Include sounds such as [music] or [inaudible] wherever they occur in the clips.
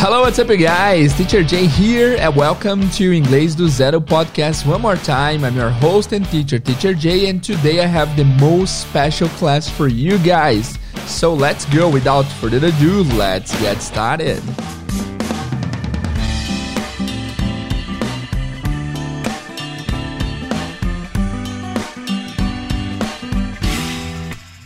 Hello, what's up, guys? Teacher Jay here, and welcome to Inglês do Zero podcast. One more time, I'm your host and teacher, Teacher Jay, and today I have the most special class for you guys. So let's go. Without further ado, let's get started.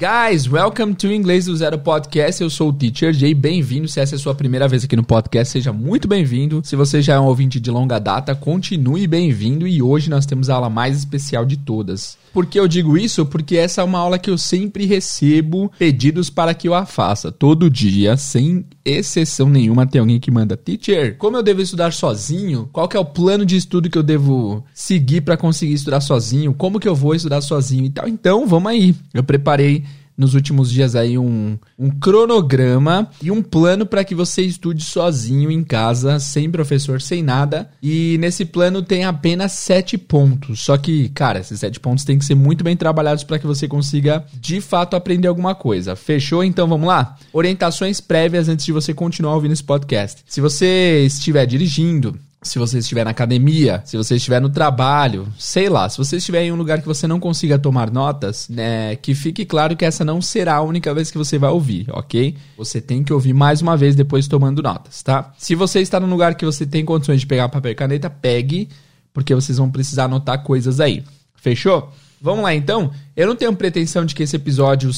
Guys, welcome to Inglês do Zero Podcast. Eu sou o Teacher Jay. Bem-vindo. Se essa é a sua primeira vez aqui no podcast, seja muito bem-vindo. Se você já é um ouvinte de longa data, continue bem-vindo. E hoje nós temos a aula mais especial de todas. Por que eu digo isso? Porque essa é uma aula que eu sempre recebo pedidos para que eu a faça. Todo dia, sem exceção nenhuma, tem alguém que manda: Teacher, como eu devo estudar sozinho? Qual que é o plano de estudo que eu devo seguir para conseguir estudar sozinho? Como que eu vou estudar sozinho e tal? Então, vamos aí. Eu preparei nos últimos dias aí um, um cronograma e um plano para que você estude sozinho em casa, sem professor, sem nada. E nesse plano tem apenas sete pontos. Só que, cara, esses sete pontos têm que ser muito bem trabalhados para que você consiga de fato aprender alguma coisa. Fechou? Então vamos lá? Orientações prévias antes de você continuar ouvindo esse podcast. Se você estiver dirigindo, se você estiver na academia, se você estiver no trabalho, sei lá, se você estiver em um lugar que você não consiga tomar notas, né, que fique claro que essa não será a única vez que você vai ouvir, ok? Você tem que ouvir mais uma vez depois tomando notas, tá? Se você está num lugar que você tem condições de pegar papel e caneta, pegue, porque vocês vão precisar anotar coisas aí. Fechou? Vamos lá então. Eu não tenho pretensão de que esse episódio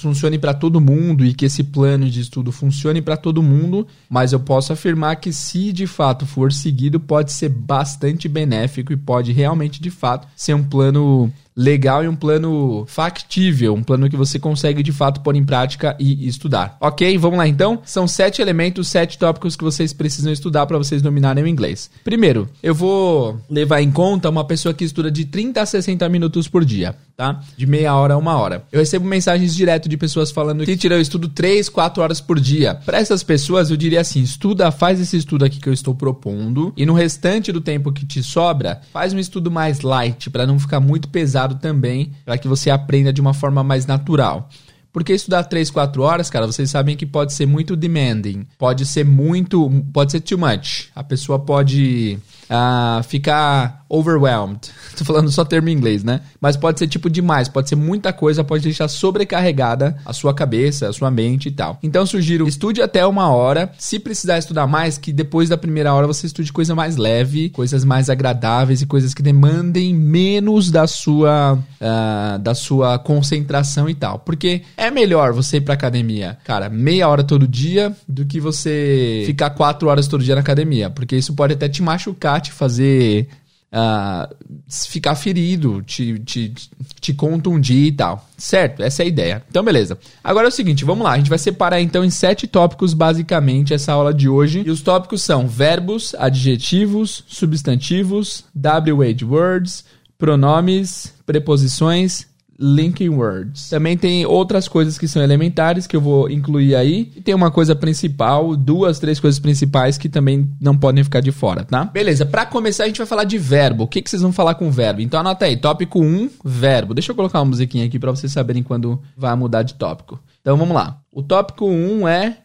funcione para todo mundo e que esse plano de estudo funcione para todo mundo, mas eu posso afirmar que se de fato for seguido, pode ser bastante benéfico e pode realmente de fato ser um plano legal e um plano factível, um plano que você consegue de fato pôr em prática e estudar. Ok, vamos lá então? São sete elementos, sete tópicos que vocês precisam estudar para vocês dominarem o inglês. Primeiro, eu vou levar em conta uma pessoa que estuda de 30 a 60 minutos por dia, tá? De meia hora a uma hora. Eu recebo mensagens direto de pessoas falando que eu estudo 3, 4 horas por dia. Para essas pessoas, eu diria assim: estuda, faz esse estudo aqui que eu estou propondo e no restante do tempo que te sobra, faz um estudo mais light para não ficar muito pesado também, para que você aprenda de uma forma mais natural. Porque estudar 3, 4 horas, cara, vocês sabem que pode ser muito demanding. Pode ser muito. Pode ser too much. A pessoa pode uh, ficar overwhelmed. [laughs] Tô falando só termo em inglês, né? Mas pode ser tipo demais, pode ser muita coisa, pode deixar sobrecarregada a sua cabeça, a sua mente e tal. Então sugiro, estude até uma hora. Se precisar estudar mais, que depois da primeira hora você estude coisa mais leve, coisas mais agradáveis e coisas que demandem menos da sua, uh, da sua concentração e tal. Porque é melhor você ir pra academia, cara, meia hora todo dia do que você ficar quatro horas todo dia na academia. Porque isso pode até te machucar te fazer uh, ficar ferido, te, te, te contundir e tal. Certo? Essa é a ideia. Então, beleza. Agora é o seguinte, vamos lá. A gente vai separar então em sete tópicos, basicamente, essa aula de hoje. E os tópicos são verbos, adjetivos, substantivos, WH words, pronomes, preposições linking words. Também tem outras coisas que são elementares que eu vou incluir aí. E tem uma coisa principal, duas, três coisas principais que também não podem ficar de fora, tá? Beleza, para começar a gente vai falar de verbo. O que, que vocês vão falar com verbo? Então anota aí, tópico 1, verbo. Deixa eu colocar uma musiquinha aqui para vocês saberem quando vai mudar de tópico. Então vamos lá. O tópico 1 é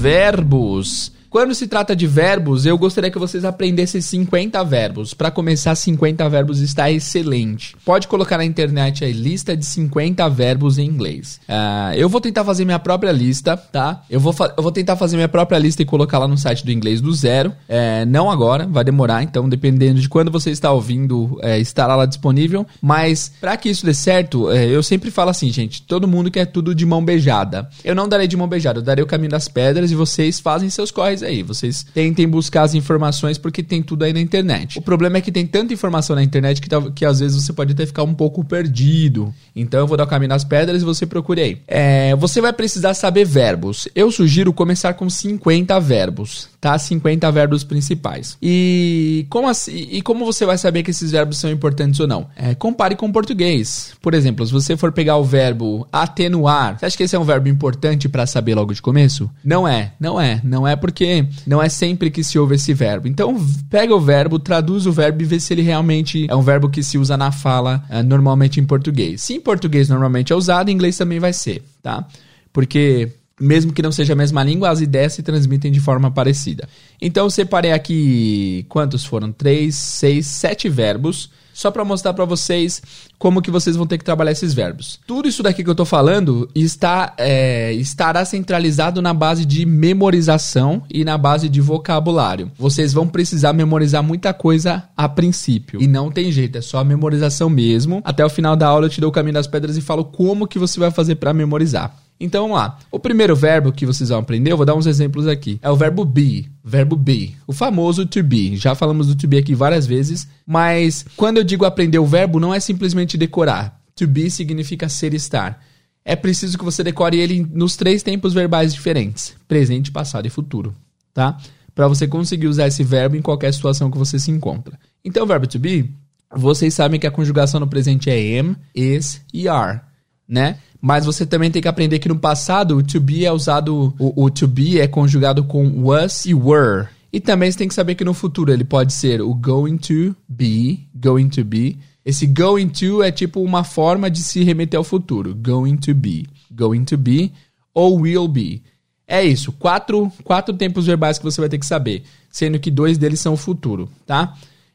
verbos. Quando se trata de verbos, eu gostaria que vocês aprendessem 50 verbos. Para começar, 50 verbos está excelente. Pode colocar na internet aí lista de 50 verbos em inglês. Uh, eu vou tentar fazer minha própria lista, tá? Eu vou, eu vou tentar fazer minha própria lista e colocar lá no site do inglês do zero. É, não agora, vai demorar, então dependendo de quando você está ouvindo, é, estará lá disponível. Mas para que isso dê certo, é, eu sempre falo assim, gente: todo mundo quer tudo de mão beijada. Eu não darei de mão beijada, eu darei o caminho das pedras e vocês fazem seus corres aí. Vocês tentem buscar as informações porque tem tudo aí na internet. O problema é que tem tanta informação na internet que, que às vezes você pode até ficar um pouco perdido. Então eu vou dar o caminho das pedras e você procure aí. É, você vai precisar saber verbos. Eu sugiro começar com 50 verbos, tá? 50 verbos principais. E como, assim, e como você vai saber que esses verbos são importantes ou não? É, compare com o português. Por exemplo, se você for pegar o verbo atenuar, você acha que esse é um verbo importante para saber logo de começo? Não é, não é. Não é porque não é sempre que se ouve esse verbo. Então, pega o verbo, traduz o verbo e vê se ele realmente é um verbo que se usa na fala uh, normalmente em português. Se em português normalmente é usado, em inglês também vai ser, tá? Porque mesmo que não seja a mesma língua, as ideias se transmitem de forma parecida. Então, eu separei aqui quantos foram? Três, seis, sete verbos só para mostrar para vocês como que vocês vão ter que trabalhar esses verbos. Tudo isso daqui que eu tô falando está, é, estará centralizado na base de memorização e na base de vocabulário. Vocês vão precisar memorizar muita coisa a princípio. E não tem jeito, é só a memorização mesmo. Até o final da aula eu te dou o caminho das pedras e falo como que você vai fazer para memorizar. Então vamos lá. O primeiro verbo que vocês vão aprender, eu vou dar uns exemplos aqui. É o verbo be. Verbo be. O famoso to be. Já falamos do to be aqui várias vezes. Mas quando eu digo aprender o verbo, não é simplesmente decorar. To be significa ser estar. É preciso que você decore ele nos três tempos verbais diferentes: presente, passado e futuro. Tá? Para você conseguir usar esse verbo em qualquer situação que você se encontra. Então, o verbo to be, vocês sabem que a conjugação no presente é am, is e are, né? Mas você também tem que aprender que no passado o to be é usado, o, o to be é conjugado com was e were. E também você tem que saber que no futuro ele pode ser o going to be, going to be. Esse going to é tipo uma forma de se remeter ao futuro. Going to be, going to be ou will be. É isso, quatro, quatro tempos verbais que você vai ter que saber, sendo que dois deles são o futuro, tá?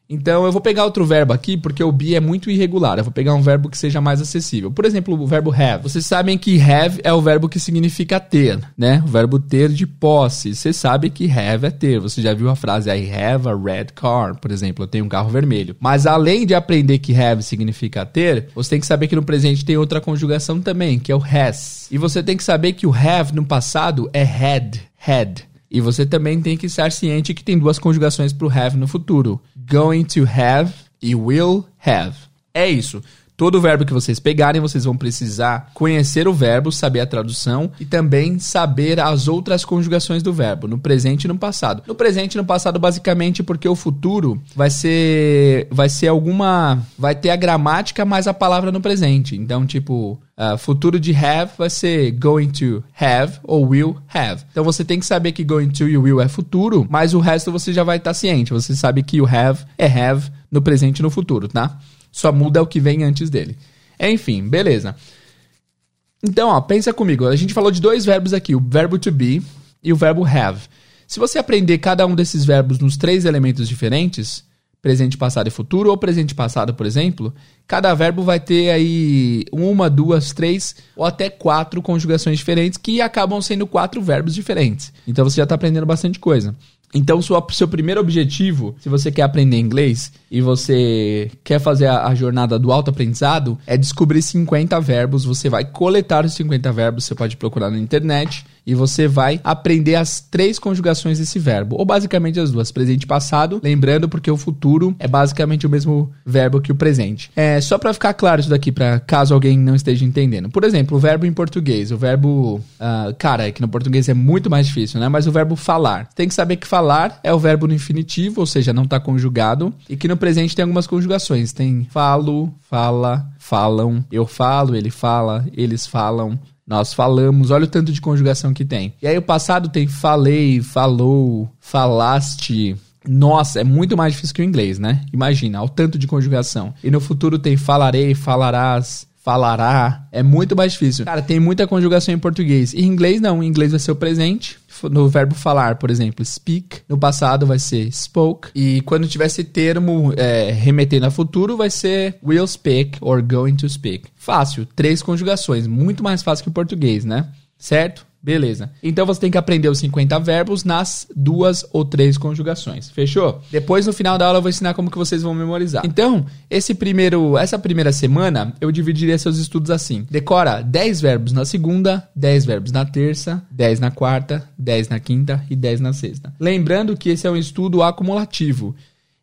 Então eu vou pegar outro verbo aqui, porque o be é muito irregular. Eu vou pegar um verbo que seja mais acessível. Por exemplo, o verbo have. Vocês sabem que have é o verbo que significa ter, né? O verbo ter de posse. Você sabe que have é ter. Você já viu a frase I have a red car, por exemplo, eu tenho um carro vermelho. Mas além de aprender que have significa ter, você tem que saber que no presente tem outra conjugação também, que é o has. E você tem que saber que o have no passado é had, had. E você também tem que estar ciente que tem duas conjugações para o have no futuro: going to have e will have. É isso. Todo verbo que vocês pegarem, vocês vão precisar conhecer o verbo, saber a tradução e também saber as outras conjugações do verbo, no presente e no passado. No presente e no passado, basicamente, porque o futuro vai ser. Vai ser alguma. Vai ter a gramática mais a palavra no presente. Então, tipo, uh, futuro de have vai ser going to have ou will have. Então você tem que saber que going to e will é futuro, mas o resto você já vai estar tá ciente. Você sabe que o have é have no presente e no futuro, tá? Só muda o que vem antes dele. Enfim, beleza. Então, ó, pensa comigo. A gente falou de dois verbos aqui, o verbo to be e o verbo have. Se você aprender cada um desses verbos nos três elementos diferentes, presente, passado e futuro, ou presente passado, por exemplo, cada verbo vai ter aí uma, duas, três ou até quatro conjugações diferentes que acabam sendo quatro verbos diferentes. Então você já está aprendendo bastante coisa. Então, sua, seu primeiro objetivo, se você quer aprender inglês e você quer fazer a, a, jornada do autoaprendizado, é descobrir 50 verbos. Você vai coletar os 50 verbos, você pode procurar na internet e você vai aprender as três conjugações desse verbo, ou basicamente as duas, presente e passado, lembrando porque o futuro é basicamente o mesmo verbo que o presente. É só para ficar claro isso daqui, para caso alguém não esteja entendendo. Por exemplo, o verbo em português, o verbo, uh, cara, é que no português é muito mais difícil, né? Mas o verbo falar, tem que saber que falar é o verbo no infinitivo, ou seja, não está conjugado, e que no presente tem algumas conjugações. Tem falo, fala, falam, eu falo, ele fala, eles falam. Nós falamos, olha o tanto de conjugação que tem. E aí o passado tem falei, falou, falaste. Nossa, é muito mais difícil que o inglês, né? Imagina, o tanto de conjugação. E no futuro tem falarei, falarás, falará. É muito mais difícil. Cara, tem muita conjugação em português. Em inglês, não. Em inglês vai ser o presente. No verbo falar, por exemplo, speak. No passado vai ser spoke. E quando tiver esse termo é, remetendo a futuro, vai ser will speak or going to speak. Fácil. Três conjugações. Muito mais fácil que o português, né? Certo? Beleza. Então você tem que aprender os 50 verbos nas duas ou três conjugações. Fechou? Depois no final da aula eu vou ensinar como que vocês vão memorizar. Então, esse primeiro, essa primeira semana eu dividiria seus estudos assim. Decora 10 verbos na segunda, 10 verbos na terça, 10 na quarta, 10 na quinta e 10 na sexta. Lembrando que esse é um estudo acumulativo.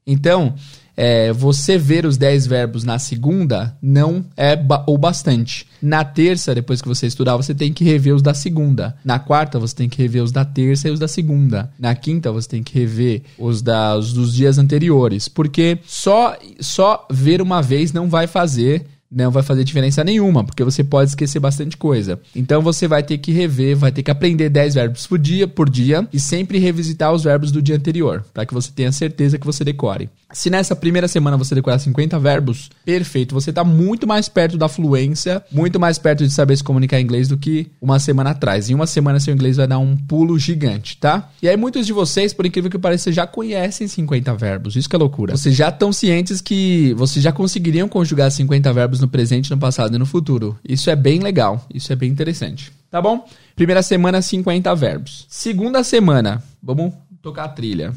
Então, é, você ver os 10 verbos na segunda não é ba o bastante. Na terça, depois que você estudar, você tem que rever os da segunda. Na quarta, você tem que rever os da terça e os da segunda. Na quinta, você tem que rever os, da, os dos dias anteriores. Porque só, só ver uma vez não vai fazer não vai fazer diferença nenhuma, porque você pode esquecer bastante coisa. Então você vai ter que rever, vai ter que aprender 10 verbos por dia, por dia e sempre revisitar os verbos do dia anterior, para que você tenha certeza que você decore. Se nessa primeira semana você decorar 50 verbos, perfeito, você está muito mais perto da fluência, muito mais perto de saber se comunicar em inglês do que uma semana atrás. Em uma semana seu inglês vai dar um pulo gigante, tá? E aí muitos de vocês, por incrível que pareça, já conhecem 50 verbos. Isso que é loucura. Vocês já estão cientes que vocês já conseguiriam conjugar 50 verbos no presente, no passado e no futuro. Isso é bem legal, isso é bem interessante. Tá bom? Primeira semana, 50 verbos. Segunda semana, vamos tocar a trilha.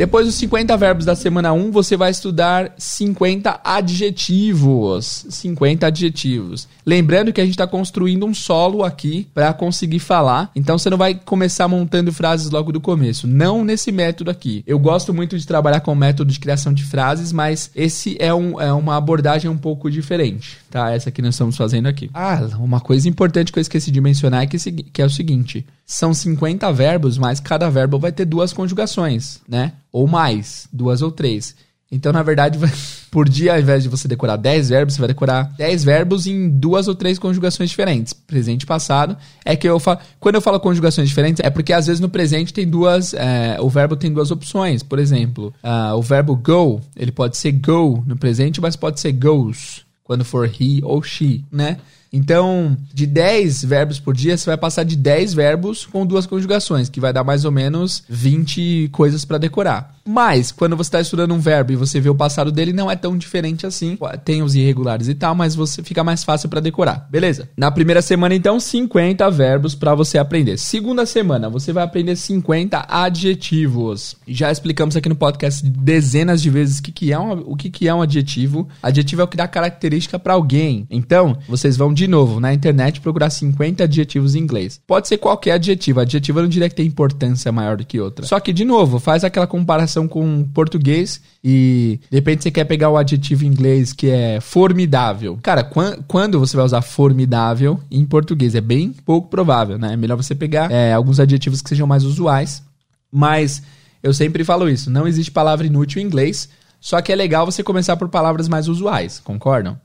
Depois dos 50 verbos da semana 1, você vai estudar 50 adjetivos. 50 adjetivos. Lembrando que a gente está construindo um solo aqui para conseguir falar. Então você não vai começar montando frases logo do começo. Não nesse método aqui. Eu gosto muito de trabalhar com método de criação de frases, mas esse é, um, é uma abordagem um pouco diferente. Tá? Essa que nós estamos fazendo aqui. Ah, uma coisa importante que eu esqueci de mencionar é que, que é o seguinte: são 50 verbos, mas cada verbo vai ter duas conjugações, né? ou mais, duas ou três. Então, na verdade, [laughs] por dia, ao invés de você decorar 10 verbos, você vai decorar 10 verbos em duas ou três conjugações diferentes. Presente e passado. É que eu falo. Quando eu falo conjugações diferentes, é porque às vezes no presente tem duas. É, o verbo tem duas opções. Por exemplo, uh, o verbo go, ele pode ser go no presente, mas pode ser goes quando for he ou she, né? Então, de 10 verbos por dia, você vai passar de 10 verbos com duas conjugações, que vai dar mais ou menos 20 coisas para decorar. Mas, quando você está estudando um verbo e você vê o passado dele, não é tão diferente assim. Tem os irregulares e tal, mas você fica mais fácil para decorar, beleza? Na primeira semana, então, 50 verbos para você aprender. Segunda semana, você vai aprender 50 adjetivos. Já explicamos aqui no podcast dezenas de vezes o que, que, é, um, o que, que é um adjetivo. Adjetivo é o que dá característica para alguém. Então, vocês vão de novo na internet procurar 50 adjetivos em inglês. Pode ser qualquer adjetivo. Adjetivo eu não diria que tem importância maior do que outra. Só que, de novo, faz aquela comparação comparação com português e de repente você quer pegar o adjetivo em inglês que é formidável. Cara, quando você vai usar formidável em português? É bem pouco provável, né? É melhor você pegar é, alguns adjetivos que sejam mais usuais. Mas eu sempre falo isso, não existe palavra inútil em inglês, só que é legal você começar por palavras mais usuais, concordam?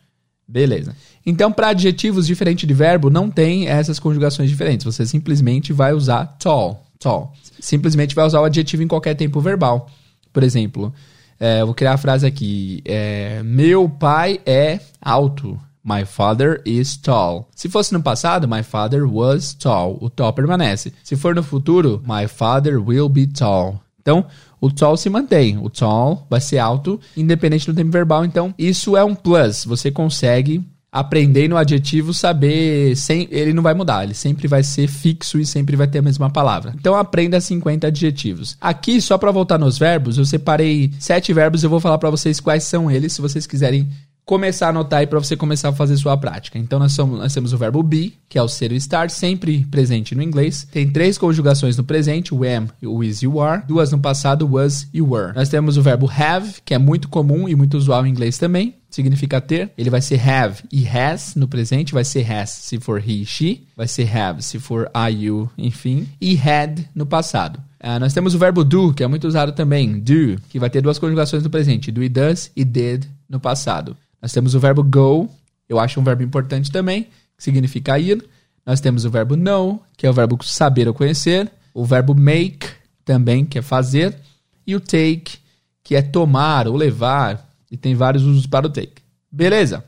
Beleza. Então, para adjetivos diferente de verbo, não tem essas conjugações diferentes. Você simplesmente vai usar tall, tall. Simplesmente vai usar o adjetivo em qualquer tempo verbal. Por exemplo, é, vou criar a frase aqui: é, Meu pai é alto. My father is tall. Se fosse no passado, my father was tall. O tall permanece. Se for no futuro, my father will be tall. Então, o tall se mantém. O tall vai ser alto, independente do tempo verbal. Então, isso é um plus. Você consegue aprender no adjetivo, saber, sem, ele não vai mudar, ele sempre vai ser fixo e sempre vai ter a mesma palavra. Então aprenda 50 adjetivos. Aqui, só para voltar nos verbos, eu separei sete verbos, eu vou falar para vocês quais são eles, se vocês quiserem começar a anotar aí para você começar a fazer sua prática. Então nós, somos, nós temos o verbo be, que é o ser o estar, sempre presente no inglês. Tem três conjugações no presente, o am, o is e o are. Duas no passado, was e were. Nós temos o verbo have, que é muito comum e muito usual em inglês também. Significa ter. Ele vai ser have e has no presente. Vai ser has se for he, she. Vai ser have se for I, you, enfim. E had no passado. Uh, nós temos o verbo do, que é muito usado também. Do, que vai ter duas conjugações no presente. Do e does e did no passado. Nós temos o verbo go, eu acho um verbo importante também, que significa ir. Nós temos o verbo know, que é o verbo saber ou conhecer. O verbo make, também, que é fazer. E o take, que é tomar ou levar. E tem vários usos para o take. Beleza?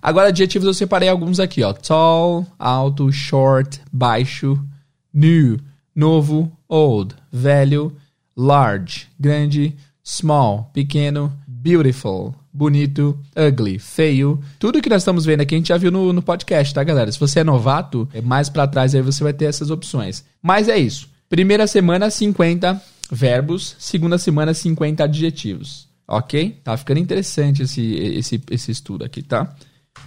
Agora, adjetivos eu separei alguns aqui, ó. Tall, alto, short, baixo, new, novo, old, velho, large, grande, small, pequeno, beautiful, bonito, ugly, feio. Tudo que nós estamos vendo aqui a gente já viu no, no podcast, tá, galera? Se você é novato, é mais para trás aí você vai ter essas opções. Mas é isso. Primeira semana, 50 verbos. Segunda semana, 50 adjetivos. Ok? Tá ficando interessante esse, esse, esse estudo aqui, tá?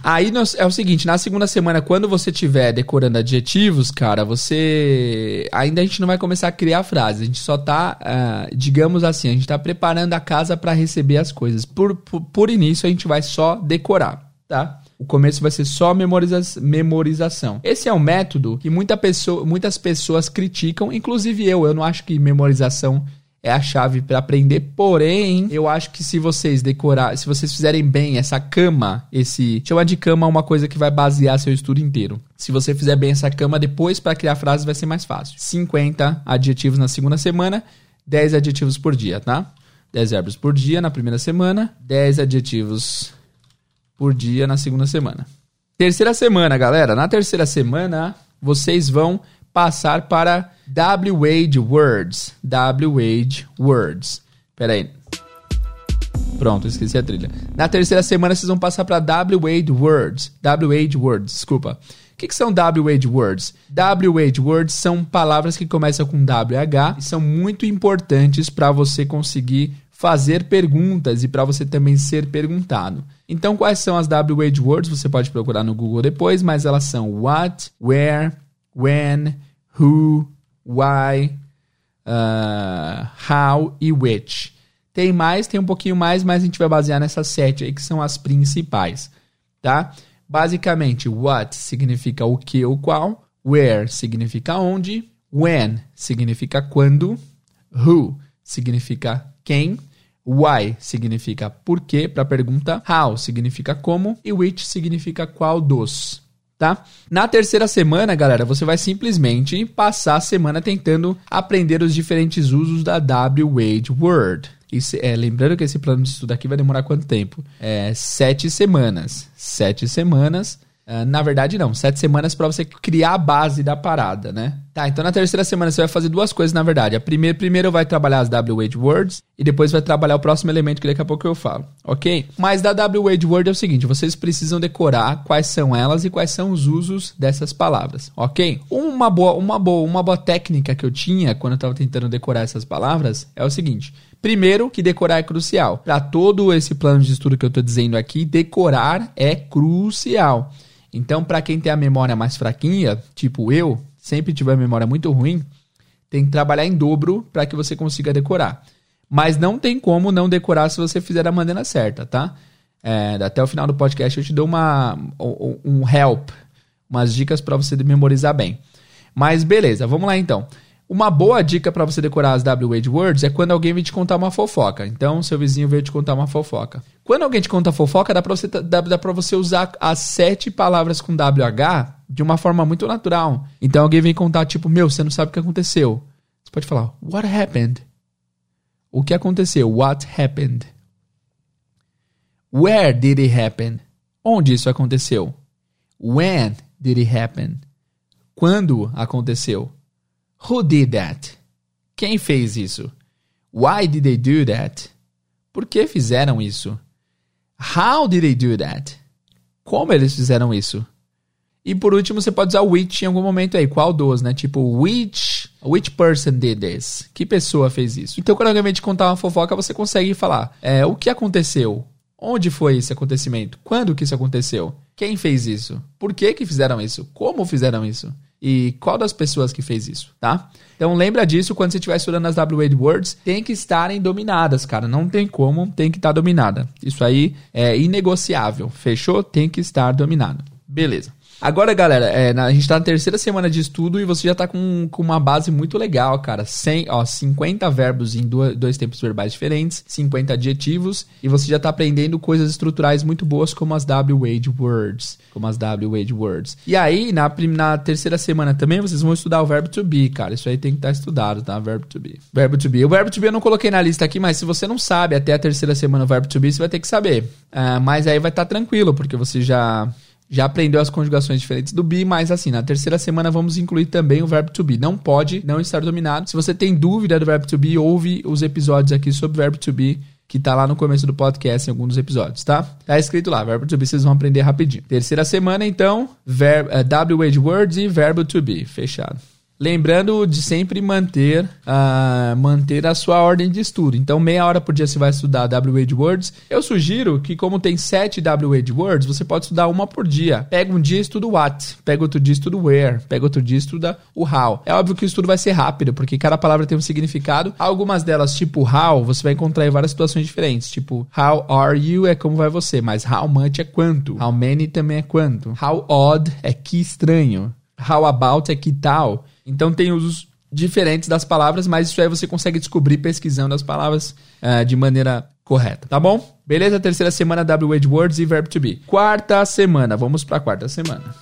Aí é o seguinte, na segunda semana, quando você estiver decorando adjetivos, cara, você. Ainda a gente não vai começar a criar frases. A gente só tá, uh, digamos assim, a gente tá preparando a casa para receber as coisas. Por, por, por, início, a gente vai só decorar, tá? O começo vai ser só memoriza memorização. Esse é um método que muita pessoa, muitas pessoas criticam, inclusive eu. Eu não acho que memorização é a chave para aprender. Porém, eu acho que se vocês decorar, se vocês fizerem bem essa cama, esse chama de cama uma coisa que vai basear seu estudo inteiro. Se você fizer bem essa cama depois para criar frases vai ser mais fácil. 50 adjetivos na segunda semana, 10 adjetivos por dia, tá? 10 verbos por dia na primeira semana, 10 adjetivos por dia na segunda semana. Terceira semana, galera. Na terceira semana, vocês vão passar para W-Wade Words. W-Wade Words. Pera aí. Pronto, esqueci a trilha. Na terceira semana vocês vão passar para W-Wade Words. W-Wade Words, desculpa. O que, que são W-Wade Words? W-Wade Words são palavras que começam com W-H e são muito importantes para você conseguir fazer perguntas e para você também ser perguntado. Então, quais são as W-Wade Words? Você pode procurar no Google depois, mas elas são what, where, when, who, why, uh, how e which. Tem mais, tem um pouquinho mais, mas a gente vai basear nessas sete aí que são as principais, tá? Basicamente, what significa o que ou qual, where significa onde, when significa quando, who significa quem, why significa por quê para a pergunta, how significa como e which significa qual dos tá? Na terceira semana, galera, você vai simplesmente passar a semana tentando aprender os diferentes usos da W-Wade Word. É, lembrando que esse plano de estudo aqui vai demorar quanto tempo? É, sete semanas. Sete semanas Uh, na verdade, não. Sete semanas para você criar a base da parada, né? Tá, então na terceira semana você vai fazer duas coisas, na verdade. A primeira, primeiro vai trabalhar as W-Wade Words e depois vai trabalhar o próximo elemento que daqui a pouco eu falo, ok? Mas da W-Wade Word é o seguinte, vocês precisam decorar quais são elas e quais são os usos dessas palavras, ok? Uma boa, uma boa, uma boa técnica que eu tinha quando eu estava tentando decorar essas palavras é o seguinte. Primeiro, que decorar é crucial. Para todo esse plano de estudo que eu estou dizendo aqui, decorar é crucial. Então, para quem tem a memória mais fraquinha, tipo eu, sempre tiver memória muito ruim, tem que trabalhar em dobro para que você consiga decorar. Mas não tem como não decorar se você fizer da maneira certa, tá? É, até o final do podcast eu te dou uma, um help, umas dicas para você memorizar bem. Mas beleza, vamos lá então. Uma boa dica para você decorar as W-Wade Words é quando alguém vem te contar uma fofoca. Então, seu vizinho veio te contar uma fofoca. Quando alguém te conta fofoca, dá para você, dá, dá você usar as sete palavras com WH de uma forma muito natural. Então, alguém vem contar, tipo, meu, você não sabe o que aconteceu. Você pode falar, what happened? O que aconteceu? What happened? Where did it happen? Onde isso aconteceu? When did it happen? Quando aconteceu? Who did that? Quem fez isso? Why did they do that? Por que fizeram isso? How did they do that? Como eles fizeram isso? E por último, você pode usar which em algum momento aí. Qual dos, né? Tipo, which, which person did this? Que pessoa fez isso? Então, quando alguém te contar uma fofoca, você consegue falar é, o que aconteceu? Onde foi esse acontecimento? Quando que isso aconteceu? Quem fez isso? Por que que fizeram isso? Como fizeram isso? E qual das pessoas que fez isso, tá? Então lembra disso quando você estiver estudando as W-Wade Words, tem que estarem dominadas, cara. Não tem como, tem que estar dominada. Isso aí é inegociável. Fechou? Tem que estar dominado. Beleza. Agora, galera, é, na, a gente tá na terceira semana de estudo e você já tá com, com uma base muito legal, cara. 100, ó, 50 verbos em dois, dois tempos verbais diferentes, 50 adjetivos, e você já tá aprendendo coisas estruturais muito boas como as W-Wade Words. Como as W-Wade Words. E aí, na, na terceira semana também, vocês vão estudar o verbo to be, cara. Isso aí tem que estar tá estudado, tá? Verbo to be. Verbo to be. O verbo to be eu não coloquei na lista aqui, mas se você não sabe até a terceira semana o verbo to be, você vai ter que saber. Uh, mas aí vai estar tá tranquilo, porque você já já aprendeu as conjugações diferentes do be, mas assim, na terceira semana vamos incluir também o verbo to be. Não pode não estar dominado. Se você tem dúvida do verbo to be, ouve os episódios aqui sobre verbo to be que tá lá no começo do podcast em alguns dos episódios, tá? Tá escrito lá, verbo to be, vocês vão aprender rapidinho. Terceira semana, então, verb, uh, eh, W-Wade Words e verbo to be, fechado. Lembrando de sempre manter, uh, manter a sua ordem de estudo. Então, meia hora por dia você vai estudar W-Wade Words. Eu sugiro que, como tem sete W-Wade Words, você pode estudar uma por dia. Pega um dia e estuda o what, pega outro dia e estuda o where, pega outro dia e estuda o how. É óbvio que o estudo vai ser rápido, porque cada palavra tem um significado. Algumas delas, tipo how, você vai encontrar em várias situações diferentes. Tipo, how are you é como vai você, mas how much é quanto. How many também é quanto. How odd é que estranho. How about é que tal. Então tem usos diferentes das palavras, mas isso aí você consegue descobrir pesquisando as palavras uh, de maneira correta, tá bom? Beleza? Terceira semana, WH Words e Verb to be. Quarta semana, vamos para quarta semana.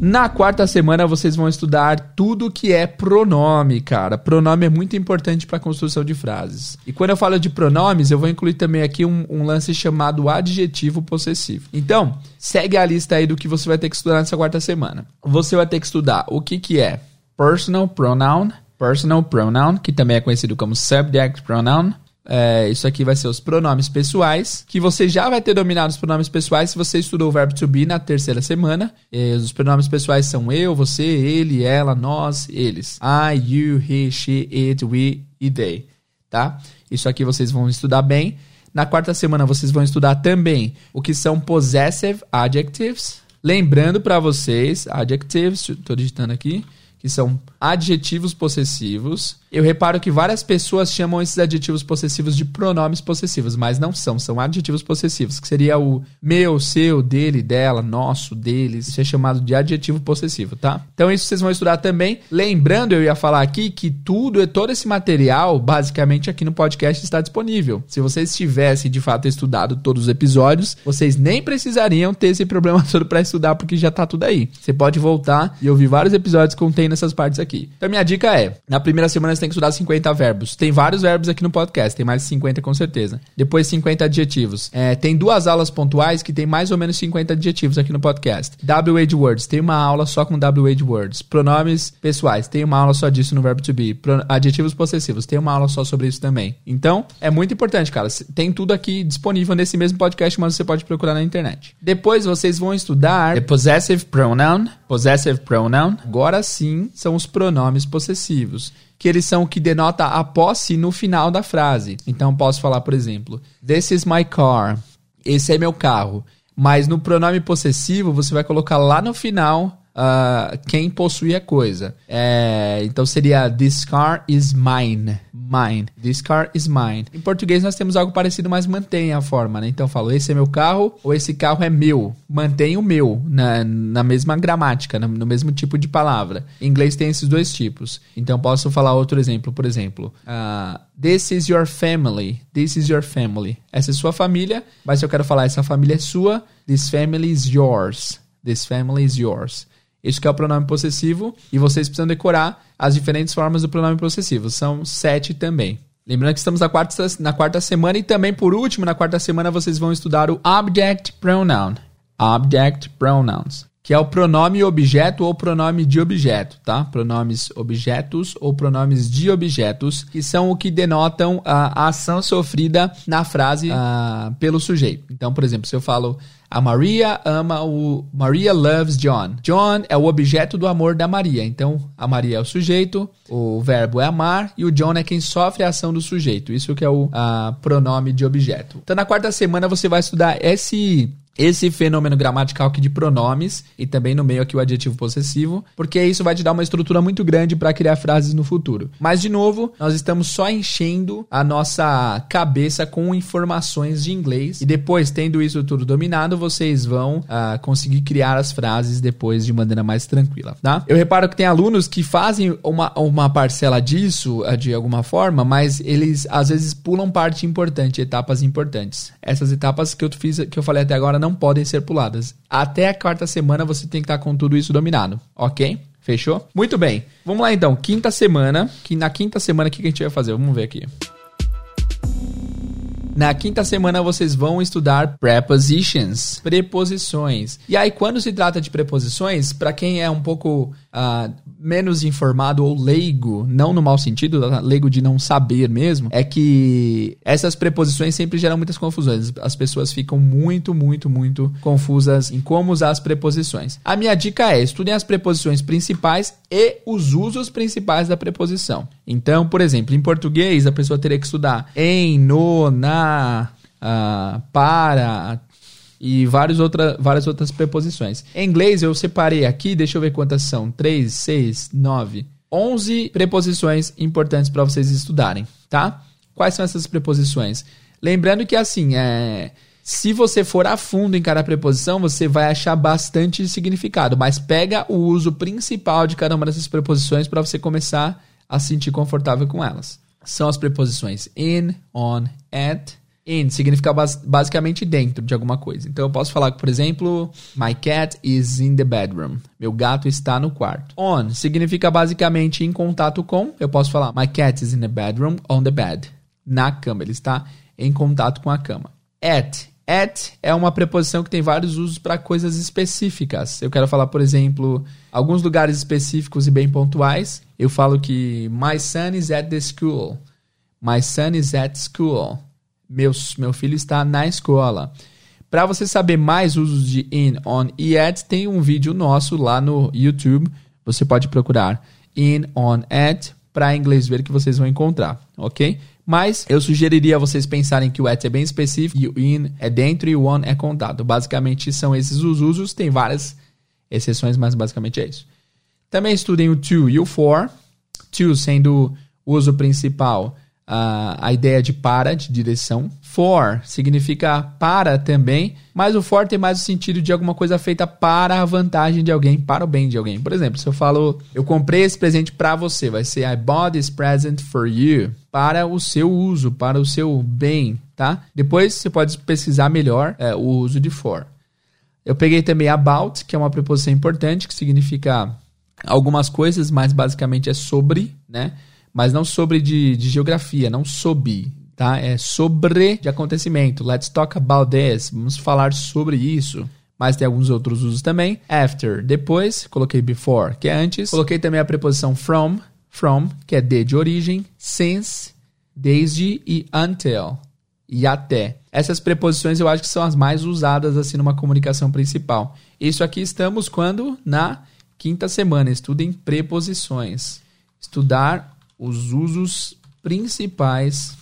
Na quarta semana vocês vão estudar tudo que é pronome, cara. Pronome é muito importante para a construção de frases. E quando eu falo de pronomes, eu vou incluir também aqui um, um, lance chamado adjetivo possessivo. Então, segue a lista aí do que você vai ter que estudar nessa quarta semana. Você vai ter que estudar o que, que é personal pronoun, personal pronoun, que também é conhecido como subject pronoun, é, isso aqui vai ser os pronomes pessoais, que você já vai ter dominado os pronomes pessoais se você estudou o verbo to be na terceira semana. Os pronomes pessoais são eu, você, ele, ela, nós, eles. I, you, he, she, it, we e they. Tá? Isso aqui vocês vão estudar bem. Na quarta semana vocês vão estudar também o que são possessive adjectives. Lembrando para vocês, adjectives, estou digitando aqui, que são adjetivos possessivos eu reparo que várias pessoas chamam esses adjetivos possessivos de pronomes possessivos, mas não são, são adjetivos possessivos, que seria o meu, seu, dele, dela, nosso, deles. Isso é chamado de adjetivo possessivo, tá? Então isso vocês vão estudar também. Lembrando, eu ia falar aqui que tudo, todo esse material, basicamente aqui no podcast está disponível. Se vocês tivessem de fato estudado todos os episódios, vocês nem precisariam ter esse [laughs] problema todo para estudar, porque já tá tudo aí. Você pode voltar e ouvir vários episódios contendo essas partes aqui. Então minha dica é, na primeira semana você tem que estudar 50 verbos. Tem vários verbos aqui no podcast, tem mais de 50 com certeza. Depois 50 adjetivos. É, tem duas aulas pontuais que tem mais ou menos 50 adjetivos aqui no podcast. WH Words, tem uma aula só com WH Words. Pronomes pessoais, tem uma aula só disso no verbo to be. Pro, adjetivos possessivos, tem uma aula só sobre isso também. Então, é muito importante, cara. Tem tudo aqui disponível nesse mesmo podcast, mas você pode procurar na internet. Depois vocês vão estudar possessive pronoun. Possessive pronoun. Agora sim, são os pronomes possessivos que eles são o que denota a posse no final da frase. Então posso falar, por exemplo, This is my car. Esse é meu carro. Mas no pronome possessivo, você vai colocar lá no final uh, quem possui a coisa. É, então seria This car is mine. Mine. This car is mine. Em português nós temos algo parecido, mas mantém a forma, né? Então eu falo, esse é meu carro ou esse carro é meu. Mantém o meu na, na mesma gramática, no, no mesmo tipo de palavra. Em inglês tem esses dois tipos. Então posso falar outro exemplo, por exemplo. Uh, This is your family. This is your family. Essa é sua família, mas eu quero falar essa família é sua, this family is yours. This family is yours. Isso que é o pronome possessivo. E vocês precisam decorar as diferentes formas do pronome possessivo. São sete também. Lembrando que estamos na quarta, na quarta semana e também, por último, na quarta semana vocês vão estudar o Object Pronoun. Object Pronouns. Que é o pronome objeto ou pronome de objeto, tá? Pronomes objetos ou pronomes de objetos, que são o que denotam a, ação sofrida na frase uh, pelo sujeito. Então, por exemplo, se eu falo a Maria ama o. Maria loves John. John é o objeto do amor da Maria. Então, a Maria é o sujeito, o verbo é amar e o John é quem sofre a ação do sujeito. Isso que é o a, pronome de objeto. Então, na quarta semana você vai estudar esse esse fenômeno gramatical aqui de pronomes e também no meio aqui o adjetivo possessivo, porque isso vai te dar uma estrutura muito grande para criar frases no futuro. Mas de novo, nós estamos só enchendo a nossa cabeça com informações de inglês e depois tendo isso tudo dominado, vocês vão uh, conseguir criar as frases depois de maneira mais tranquila, tá? Eu reparo que tem alunos que fazem uma, uma parcela disso uh, de alguma forma, mas eles às vezes pulam parte importante, etapas importantes. Essas etapas que eu fiz, que eu falei até agora não podem ser puladas. Até a quarta semana você tem que estar com tudo isso dominado, ok? Fechou? Muito bem. Vamos lá então, quinta semana. Que na quinta semana o que a gente vai fazer? Vamos ver aqui. Na quinta semana vocês vão estudar prepositions, preposições. E aí quando se trata de preposições, para quem é um pouco uh, menos informado ou leigo, não no mau sentido, tá? leigo de não saber mesmo, é que essas preposições sempre geram muitas confusões. As pessoas ficam muito, muito, muito confusas em como usar as preposições. A minha dica é: estudem as preposições principais e os usos principais da preposição. Então, por exemplo, em português, a pessoa teria que estudar em, no, na, uh, para, e várias, outra, várias outras preposições. Em inglês eu separei aqui, deixa eu ver quantas são: 3, 6, 9, 11 preposições importantes para vocês estudarem, tá? Quais são essas preposições? Lembrando que assim, é, Se você for a fundo em cada preposição, você vai achar bastante significado, mas pega o uso principal de cada uma dessas preposições para você começar a se sentir confortável com elas. São as preposições in, on, at. In significa bas basicamente dentro de alguma coisa. Então eu posso falar, por exemplo, my cat is in the bedroom. Meu gato está no quarto. On significa basicamente em contato com. Eu posso falar my cat is in the bedroom on the bed. Na cama, ele está em contato com a cama. At At é uma preposição que tem vários usos para coisas específicas. Eu quero falar, por exemplo, alguns lugares específicos e bem pontuais. Eu falo que my son is at the school. My son is at school. Meu, meu filho está na escola. Para você saber mais usos de in, on e at, tem um vídeo nosso lá no YouTube. Você pode procurar in, on, at para inglês ver que vocês vão encontrar, ok? Mas eu sugeriria vocês pensarem que o at é bem específico e o in é dentro e o on é contado. Basicamente são esses os usos, tem várias exceções, mas basicamente é isso. Também estudem o to e o for. To sendo o uso principal a, a ideia de para, de direção. For significa para também, mas o for tem mais o sentido de alguma coisa feita para a vantagem de alguém, para o bem de alguém. Por exemplo, se eu falo, eu comprei esse presente para você, vai ser I bought this present for you, para o seu uso, para o seu bem, tá? Depois você pode pesquisar melhor é, o uso de for. Eu peguei também about, que é uma preposição importante, que significa algumas coisas, mas basicamente é sobre, né? Mas não sobre de, de geografia, não sob, tá? É sobre de acontecimento. Let's talk about this. Vamos falar sobre isso. Mas tem alguns outros usos também. After, depois. Coloquei before, que é antes. Coloquei também a preposição from, from, que é de de origem. Since, desde e until, e até. Essas preposições eu acho que são as mais usadas assim numa comunicação principal. Isso aqui estamos quando? Na quinta semana. Estudem preposições. Estudar os usos principais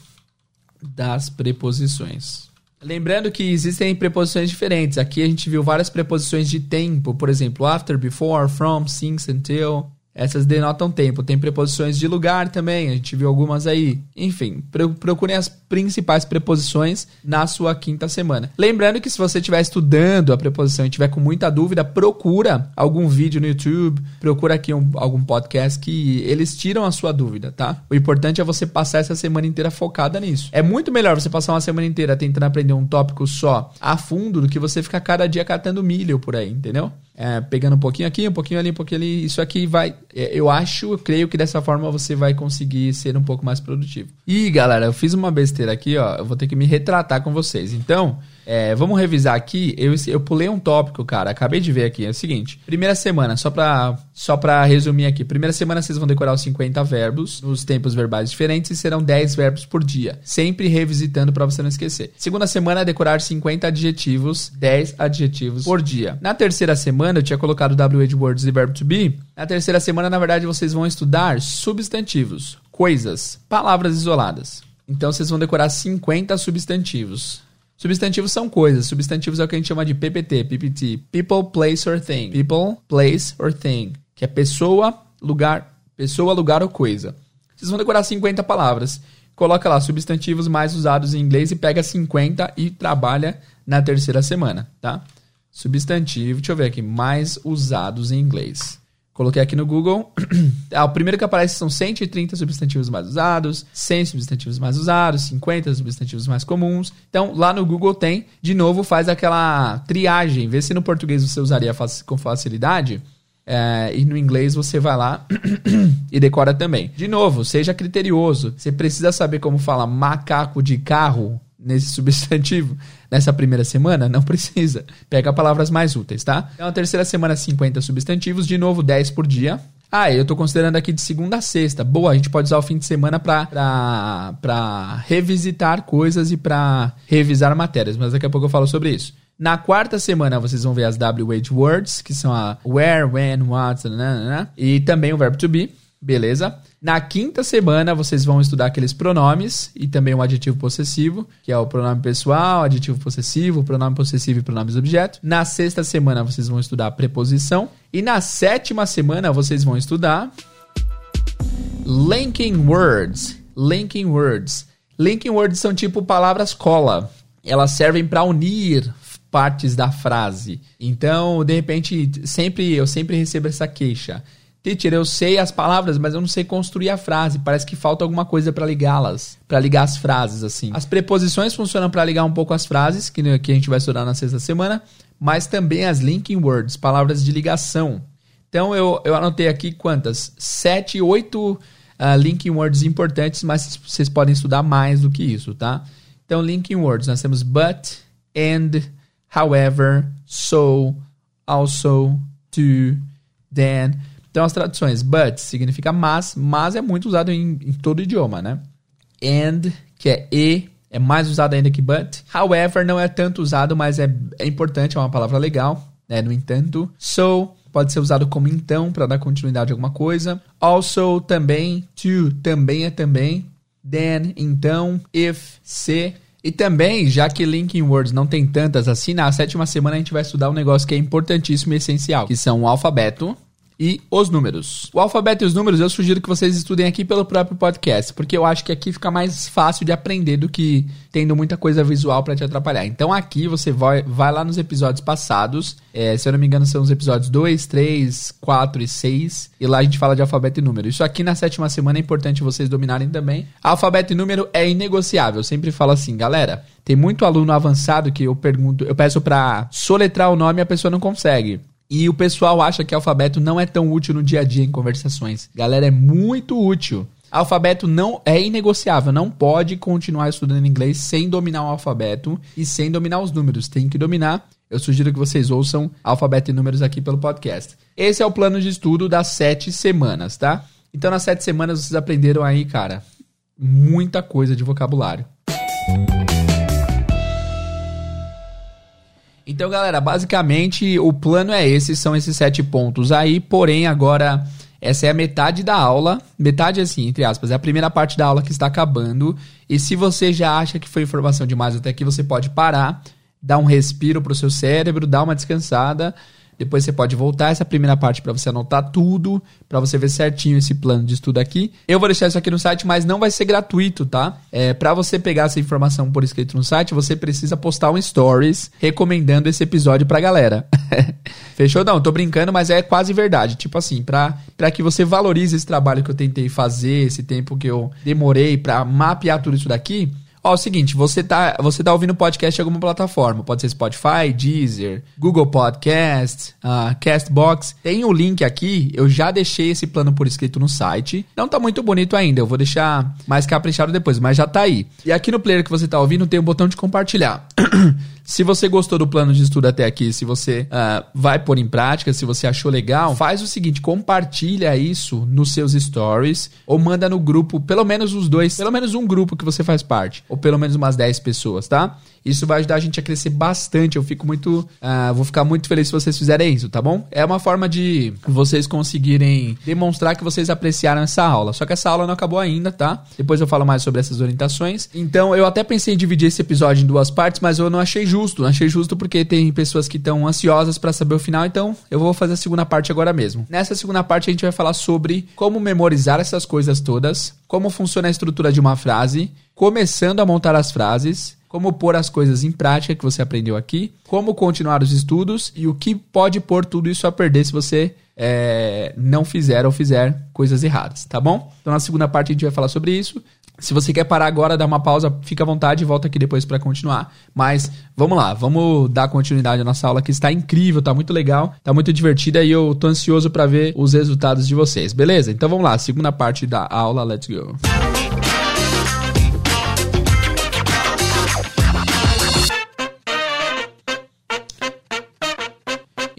das preposições. Lembrando que existem preposições diferentes. Aqui a gente viu várias preposições de tempo, por exemplo, after, before, from, since, until. Essas denotam tempo. Tem preposições de lugar também, a gente viu algumas aí. Enfim, procurem as principais preposições na sua quinta semana. Lembrando que se você estiver estudando a preposição e tiver com muita dúvida, procura algum vídeo no YouTube, procura aqui um, algum podcast que eles tiram a sua dúvida, tá? O importante é você passar essa semana inteira focada nisso. É muito melhor você passar uma semana inteira tentando aprender um tópico só a fundo do que você ficar cada dia catando milho por aí, entendeu? É, pegando um pouquinho aqui, um pouquinho ali, um pouquinho ali. Isso aqui vai. É, eu acho, eu creio que dessa forma você vai conseguir ser um pouco mais produtivo. E galera, eu fiz uma besteira aqui, ó. Eu vou ter que me retratar com vocês. Então, é, vamos revisar aqui. Eu, eu pulei um tópico, cara. Acabei de ver aqui. É o seguinte: primeira semana, só pra, só pra resumir aqui. Primeira semana vocês vão decorar os 50 verbos nos tempos verbais diferentes e serão 10 verbos por dia. Sempre revisitando para você não esquecer. Segunda semana, decorar 50 adjetivos, 10 adjetivos por dia. Na terceira semana, eu tinha colocado W de words e verbo to be. Na terceira semana, na verdade, vocês vão estudar substantivos, coisas, palavras isoladas. Então vocês vão decorar 50 substantivos. Substantivos são coisas. Substantivos é o que a gente chama de PPT, PPT. People, place or thing. People, place or thing. Que é pessoa, lugar, pessoa, lugar ou coisa. Vocês vão decorar 50 palavras. Coloca lá substantivos mais usados em inglês e pega 50 e trabalha na terceira semana, tá? Substantivo, deixa eu ver aqui, mais usados em inglês. Coloquei aqui no Google. [clears throat] ah, o primeiro que aparece são 130 substantivos mais usados, 100 substantivos mais usados, 50 substantivos mais comuns. Então, lá no Google tem, de novo, faz aquela triagem, vê se no português você usaria com facilidade. É, e no inglês você vai lá [clears throat] e decora também. De novo, seja criterioso. Você precisa saber como fala macaco de carro nesse substantivo nessa primeira semana? Não precisa. Pega palavras mais úteis, tá? Então, a terceira semana, 50 substantivos, de novo, 10 por dia. Ah, eu tô considerando aqui de segunda a sexta. Boa, a gente pode usar o fim de semana pra revisitar coisas e pra revisar matérias, mas daqui a pouco eu falo sobre isso. Na quarta semana vocês vão ver as WH words, que são a where, when, what, nanana, e também o verbo to be. Beleza? Na quinta semana, vocês vão estudar aqueles pronomes e também o adjetivo possessivo, que é o pronome pessoal, adjetivo possessivo, pronome possessivo e pronomes objeto. Na sexta semana, vocês vão estudar preposição. E na sétima semana, vocês vão estudar linking words. Linking words. Linking words são tipo palavras cola. elas servem para unir partes da frase. Então, de repente, sempre eu sempre recebo essa queixa. Teacher, eu sei as palavras, mas eu não sei construir a frase. Parece que falta alguma coisa para ligá-las, para ligar as frases assim. As preposições funcionam para ligar um pouco as frases, que, a gente vai estudar na sexta semana, mas também as linking words, palavras de ligação. Então eu, eu anotei aqui quantas? Sete, oito uh, linking words importantes, mas vocês podem estudar mais do que isso, tá? Então, linking words, nós temos but, and, however, so, also, to, then. Então, as traduções. But significa mas. Mas é muito usado em, em todo idioma, né? And, que é e, é mais usado ainda que but. However, não é tanto usado, mas é, é importante, é uma palavra legal, né? No entanto. So, pode ser usado como então, para dar continuidade a alguma coisa. Also, também. To, também é também. Then, então. If, se. E também, já que linking words não tem tantas assim, na sétima semana a gente vai estudar um negócio que é importantíssimo e essencial, que são o alfabeto, e os números. O alfabeto e os números eu sugiro que vocês estudem aqui pelo próprio podcast, porque eu acho que aqui fica mais fácil de aprender do que tendo muita coisa visual para te atrapalhar. Então aqui você vai, vai lá nos episódios passados, é, se eu não me engano são os episódios 2, 3, 4 e 6, e lá a gente fala de alfabeto e número. Isso aqui na sétima semana é importante vocês dominarem também. Alfabeto e número é inegociável, eu sempre falo assim, galera, tem muito aluno avançado que eu pergunto, eu peço para soletrar o nome e a pessoa não consegue. E o pessoal acha que alfabeto não é tão útil no dia a dia em conversações. Galera, é muito útil. Alfabeto não é inegociável, não pode continuar estudando inglês sem dominar o alfabeto e sem dominar os números. Tem que dominar. Eu sugiro que vocês ouçam alfabeto e números aqui pelo podcast. Esse é o plano de estudo das sete semanas, tá? Então, nas sete semanas vocês aprenderam aí, cara, muita coisa de vocabulário. Então, galera, basicamente o plano é esse, são esses sete pontos aí, porém agora essa é a metade da aula, metade assim, entre aspas, é a primeira parte da aula que está acabando. E se você já acha que foi informação demais até aqui, você pode parar, dar um respiro para o seu cérebro, dar uma descansada depois você pode voltar essa primeira parte para você anotar tudo, para você ver certinho esse plano de estudo aqui. Eu vou deixar isso aqui no site, mas não vai ser gratuito, tá? É, para você pegar essa informação por escrito no site, você precisa postar um stories recomendando esse episódio pra galera. [laughs] Fechou? Não, tô brincando, mas é quase verdade. Tipo assim, pra, pra que você valorize esse trabalho que eu tentei fazer, esse tempo que eu demorei para mapear tudo isso daqui, Ó, é o seguinte, você tá, você tá ouvindo podcast em alguma plataforma, pode ser Spotify, Deezer, Google Podcast, uh, Castbox. Tem o link aqui, eu já deixei esse plano por escrito no site. Não tá muito bonito ainda, eu vou deixar mais caprichado depois, mas já tá aí. E aqui no player que você tá ouvindo tem o um botão de compartilhar. [clears throat] Se você gostou do plano de estudo até aqui, se você uh, vai pôr em prática, se você achou legal, faz o seguinte: compartilha isso nos seus stories ou manda no grupo, pelo menos os dois, pelo menos um grupo que você faz parte, ou pelo menos umas 10 pessoas, tá? Isso vai ajudar a gente a crescer bastante. Eu fico muito. Uh, vou ficar muito feliz se vocês fizerem isso, tá bom? É uma forma de vocês conseguirem demonstrar que vocês apreciaram essa aula. Só que essa aula não acabou ainda, tá? Depois eu falo mais sobre essas orientações. Então, eu até pensei em dividir esse episódio em duas partes, mas eu não achei justo. Não achei justo porque tem pessoas que estão ansiosas para saber o final. Então, eu vou fazer a segunda parte agora mesmo. Nessa segunda parte, a gente vai falar sobre como memorizar essas coisas todas, como funciona a estrutura de uma frase, começando a montar as frases como pôr as coisas em prática que você aprendeu aqui, como continuar os estudos e o que pode pôr tudo isso a perder se você é, não fizer ou fizer coisas erradas, tá bom? Então na segunda parte a gente vai falar sobre isso. Se você quer parar agora, dar uma pausa, fica à vontade e volta aqui depois para continuar. Mas vamos lá, vamos dar continuidade à nossa aula que está incrível, tá muito legal, tá muito divertida e eu tô ansioso para ver os resultados de vocês, beleza? Então vamos lá, segunda parte da aula, let's go.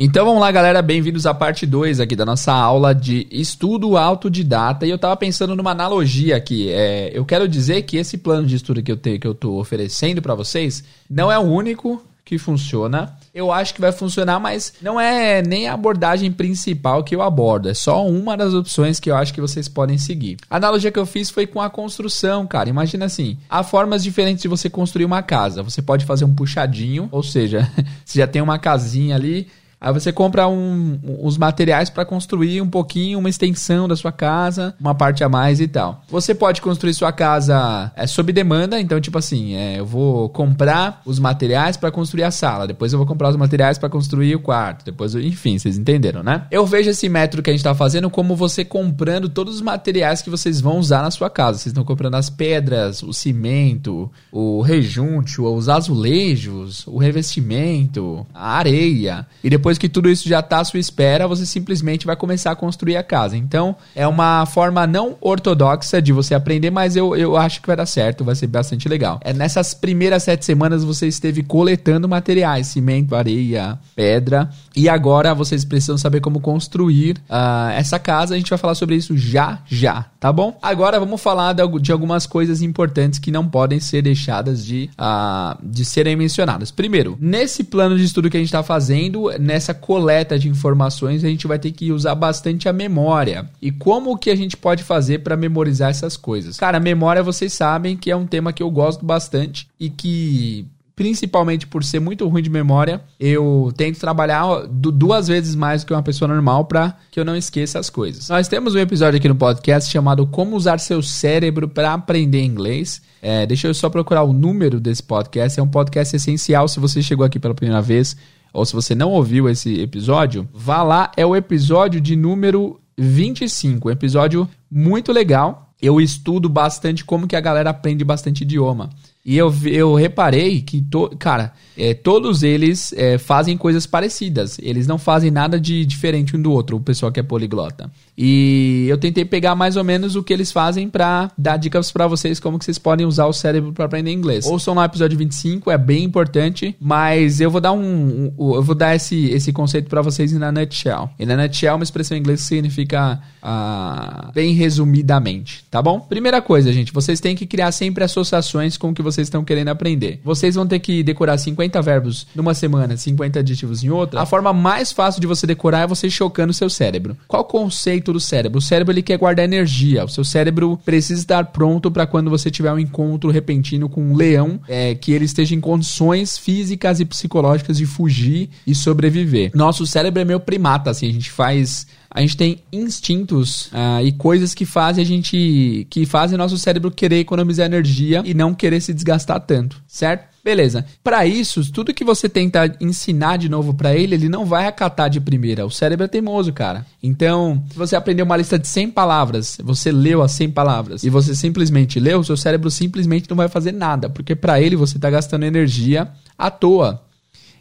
Então vamos lá, galera, bem-vindos à parte 2 aqui da nossa aula de estudo autodidata. E eu tava pensando numa analogia aqui. É, eu quero dizer que esse plano de estudo que eu tenho, que eu tô oferecendo para vocês, não é o único que funciona. Eu acho que vai funcionar, mas não é nem a abordagem principal que eu abordo. É só uma das opções que eu acho que vocês podem seguir. A analogia que eu fiz foi com a construção, cara. Imagina assim: há formas diferentes de você construir uma casa. Você pode fazer um puxadinho, ou seja, [laughs] você já tem uma casinha ali Aí você compra um, os materiais para construir um pouquinho, uma extensão da sua casa, uma parte a mais e tal. Você pode construir sua casa é, sob demanda, então, tipo assim, é, eu vou comprar os materiais para construir a sala, depois eu vou comprar os materiais para construir o quarto, depois, enfim, vocês entenderam, né? Eu vejo esse método que a gente tá fazendo como você comprando todos os materiais que vocês vão usar na sua casa. Vocês estão comprando as pedras, o cimento, o rejunte, os azulejos, o revestimento, a areia, e depois depois que tudo isso já está à sua espera, você simplesmente vai começar a construir a casa. Então, é uma forma não ortodoxa de você aprender, mas eu, eu acho que vai dar certo, vai ser bastante legal. É nessas primeiras sete semanas você esteve coletando materiais, cimento, areia, pedra, e agora vocês precisam saber como construir uh, essa casa. A gente vai falar sobre isso já, já, tá bom? Agora vamos falar de, algumas coisas importantes que não podem ser deixadas de, uh, de serem mencionadas. Primeiro, nesse plano de estudo que a gente está fazendo, nessa nessa coleta de informações, a gente vai ter que usar bastante a memória. E como que a gente pode fazer para memorizar essas coisas? Cara, memória vocês sabem que é um tema que eu gosto bastante e que principalmente por ser muito ruim de memória, eu tento trabalhar duas vezes mais do que uma pessoa normal para que eu não esqueça as coisas. Nós temos um episódio aqui no podcast chamado Como Usar Seu Cérebro para Aprender Inglês. É, deixa eu só procurar o número desse podcast. É um podcast essencial se você chegou aqui pela primeira vez ou se você não ouviu esse episódio, vá lá, é o episódio de número 25, um episódio muito legal. Eu estudo bastante como que a galera aprende bastante idioma. E eu, eu reparei que, to, cara, é, todos eles é, fazem coisas parecidas. Eles não fazem nada de diferente um do outro, o pessoal que é poliglota. E eu tentei pegar mais ou menos o que eles fazem para dar dicas para vocês como que vocês podem usar o cérebro para aprender inglês. Ouçam lá o episódio 25, é bem importante, mas eu vou dar um, um eu vou dar esse, esse conceito para vocês na nutshell. E na nutshell é uma expressão em inglês que significa uh, bem resumidamente, tá bom? Primeira coisa, gente, vocês têm que criar sempre associações com o que você vocês estão querendo aprender. Vocês vão ter que decorar 50 verbos numa semana, 50 adjetivos em outra. A forma mais fácil de você decorar é você chocando o seu cérebro. Qual conceito do cérebro? O cérebro ele quer guardar energia. O seu cérebro precisa estar pronto para quando você tiver um encontro repentino com um leão, é, que ele esteja em condições físicas e psicológicas de fugir e sobreviver. Nosso cérebro é meio primata, assim, a gente faz a gente tem instintos uh, e coisas que fazem a gente. que fazem nosso cérebro querer economizar energia e não querer se desgastar tanto, certo? Beleza. Para isso, tudo que você tenta ensinar de novo para ele, ele não vai acatar de primeira. O cérebro é teimoso, cara. Então, se você aprendeu uma lista de 100 palavras, você leu as 100 palavras e você simplesmente leu, seu cérebro simplesmente não vai fazer nada, porque para ele você tá gastando energia à toa.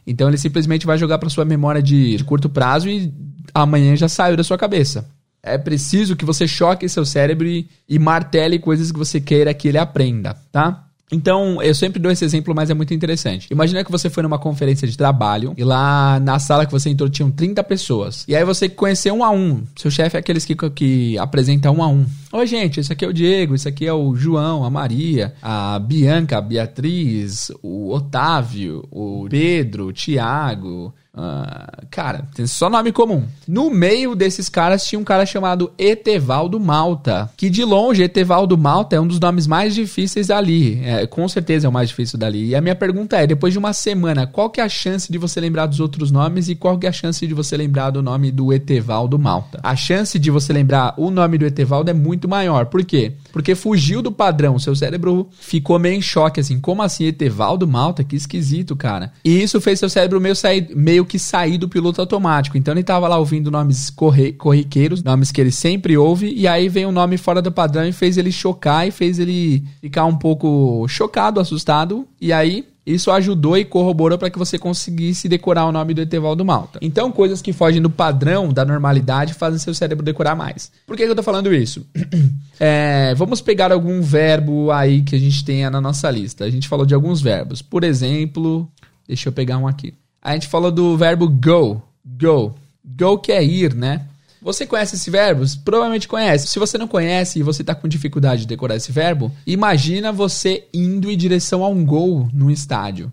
Então ele simplesmente vai jogar para sua memória de, de curto prazo e amanhã já saiu da sua cabeça. É preciso que você choque seu cérebro e, e martele coisas que você queira que ele aprenda, tá? Então, eu sempre dou esse exemplo, mas é muito interessante. Imagina que você foi numa conferência de trabalho e lá na sala que você entrou tinham 30 pessoas. E aí você conheceu um a um. Seu chefe é aqueles que, que apresenta um a um. Oi, gente, esse aqui é o Diego, esse aqui é o João, a Maria, a Bianca, a Beatriz, o Otávio, o Pedro, o Tiago, Uh, cara, só nome comum. No meio desses caras tinha um cara chamado Etevaldo Malta. Que de longe, Etevaldo Malta é um dos nomes mais difíceis ali. É, com certeza é o mais difícil dali. E a minha pergunta é: depois de uma semana, qual que é a chance de você lembrar dos outros nomes e qual que é a chance de você lembrar do nome do Etevaldo Malta? A chance de você lembrar o nome do Etevaldo é muito maior. Por quê? Porque fugiu do padrão. Seu cérebro ficou meio em choque, assim. Como assim, Etevaldo Malta? Que esquisito, cara. E isso fez seu cérebro meio sair. Meio meio que sair do piloto automático. Então ele tava lá ouvindo nomes corre corriqueiros, nomes que ele sempre ouve, e aí veio um nome fora do padrão e fez ele chocar e fez ele ficar um pouco chocado, assustado, e aí isso ajudou e corroborou para que você conseguisse decorar o nome do Etevaldo Malta. Então, coisas que fogem do padrão, da normalidade, fazem seu cérebro decorar mais. Por que, que eu tô falando isso? [clears throat] é, vamos pegar algum verbo aí que a gente tenha na nossa lista. A gente falou de alguns verbos. Por exemplo, deixa eu pegar um aqui. A gente falou do verbo go. Go. Go que é ir, né? Você conhece esse verbo? Provavelmente conhece. Se você não conhece e você está com dificuldade de decorar esse verbo, imagina você indo em direção a um gol num estádio.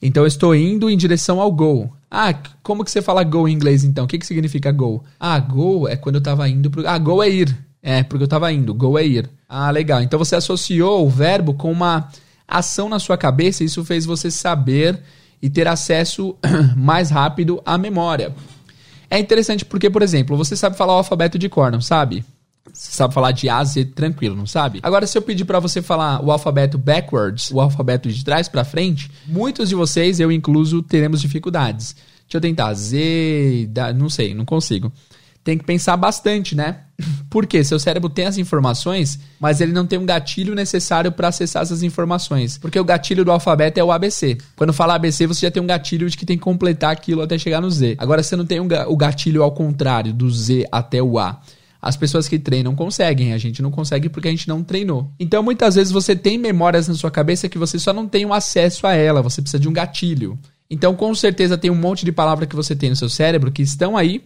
Então eu estou indo em direção ao gol. Ah, como que você fala gol em inglês então? O que, que significa gol? Ah, gol é quando eu estava indo pro. Ah, gol é ir. É, porque eu estava indo. Gol é ir. Ah, legal. Então você associou o verbo com uma ação na sua cabeça e isso fez você saber e ter acesso [clears throat] mais rápido à memória. É interessante porque, por exemplo, você sabe falar o alfabeto de cor, não sabe? Você sabe falar de A Z tranquilo, não sabe? Agora, se eu pedir para você falar o alfabeto backwards, o alfabeto de trás para frente, muitos de vocês, eu incluso, teremos dificuldades. Deixa eu tentar. Z, não sei, não consigo. Tem que pensar bastante, né? [clears throat] Porque seu cérebro tem as informações, mas ele não tem um gatilho necessário para acessar essas informações. Porque o gatilho do alfabeto é o ABC. Quando fala ABC, você já tem um gatilho de que tem que completar aquilo até chegar no Z. Agora você não tem um, o gatilho ao contrário, do Z até o A. As pessoas que treinam conseguem, a gente não consegue porque a gente não treinou. Então, muitas vezes você tem memórias na sua cabeça que você só não tem um acesso a ela, você precisa de um gatilho. Então, com certeza tem um monte de palavras que você tem no seu cérebro que estão aí,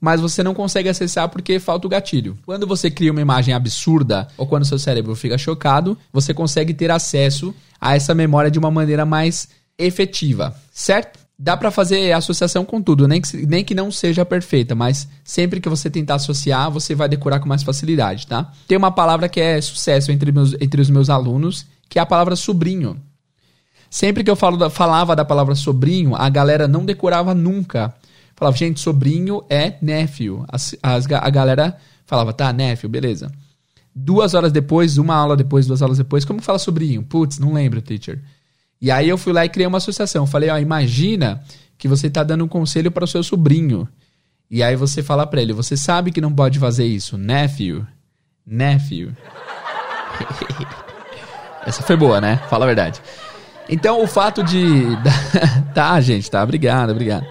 mas você não consegue acessar porque falta o gatilho. Quando você cria uma imagem absurda ou quando seu cérebro fica chocado, você consegue ter acesso a essa memória de uma maneira mais efetiva, certo? Dá para fazer associação com tudo, nem que, nem que não seja perfeita, mas sempre que você tentar associar, você vai decorar com mais facilidade, tá? Tem uma palavra que é sucesso entre, meus, entre os meus alunos, que é a palavra sobrinho. Sempre que eu falo da, falava da palavra sobrinho, a galera não decorava nunca. Falava, gente, sobrinho é nephew. As, as, a galera falava, tá, nephew, beleza. Duas horas depois, uma aula depois, duas aulas depois, como fala sobrinho? Putz, não lembro, teacher. E aí eu fui lá e criei uma associação. Falei, ó, imagina que você está dando um conselho para o seu sobrinho. E aí você fala para ele, você sabe que não pode fazer isso, nephew, nephew. [laughs] Essa foi boa, né? Fala a verdade. Então o fato de [laughs] tá, gente, tá, obrigado, obrigado.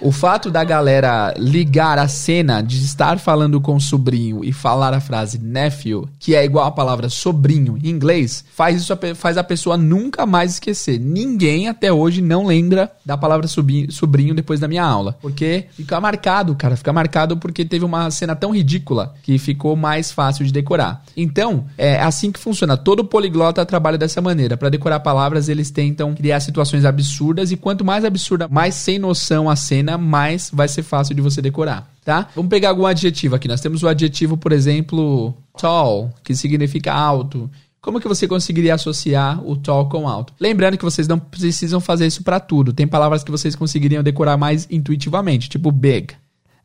O fato da galera ligar a cena de estar falando com o sobrinho e falar a frase nephew, que é igual a palavra sobrinho em inglês, faz isso faz a pessoa nunca mais esquecer. Ninguém até hoje não lembra da palavra sobrinho depois da minha aula, porque fica marcado, cara, fica marcado porque teve uma cena tão ridícula que ficou mais fácil de decorar. Então, é assim que funciona. Todo poliglota trabalha dessa maneira. Para decorar palavras, eles tentam criar situações absurdas e quanto mais absurda, mais sem noção a cena mais vai ser fácil de você decorar, tá? Vamos pegar algum adjetivo aqui. Nós temos o adjetivo, por exemplo, tall, que significa alto. Como que você conseguiria associar o tall com alto? Lembrando que vocês não precisam fazer isso para tudo. Tem palavras que vocês conseguiriam decorar mais intuitivamente, tipo big.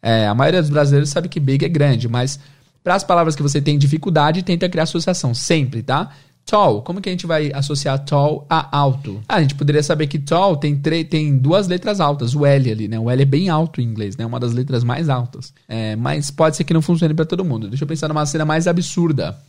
É, a maioria dos brasileiros sabe que big é grande, mas para as palavras que você tem dificuldade, tenta criar associação sempre, tá? Tall, como que a gente vai associar tall a alto? Ah, a gente poderia saber que tall tem, tem duas letras altas, o L ali, né? O L é bem alto em inglês, né? Uma das letras mais altas. É, mas pode ser que não funcione para todo mundo. Deixa eu pensar numa cena mais absurda.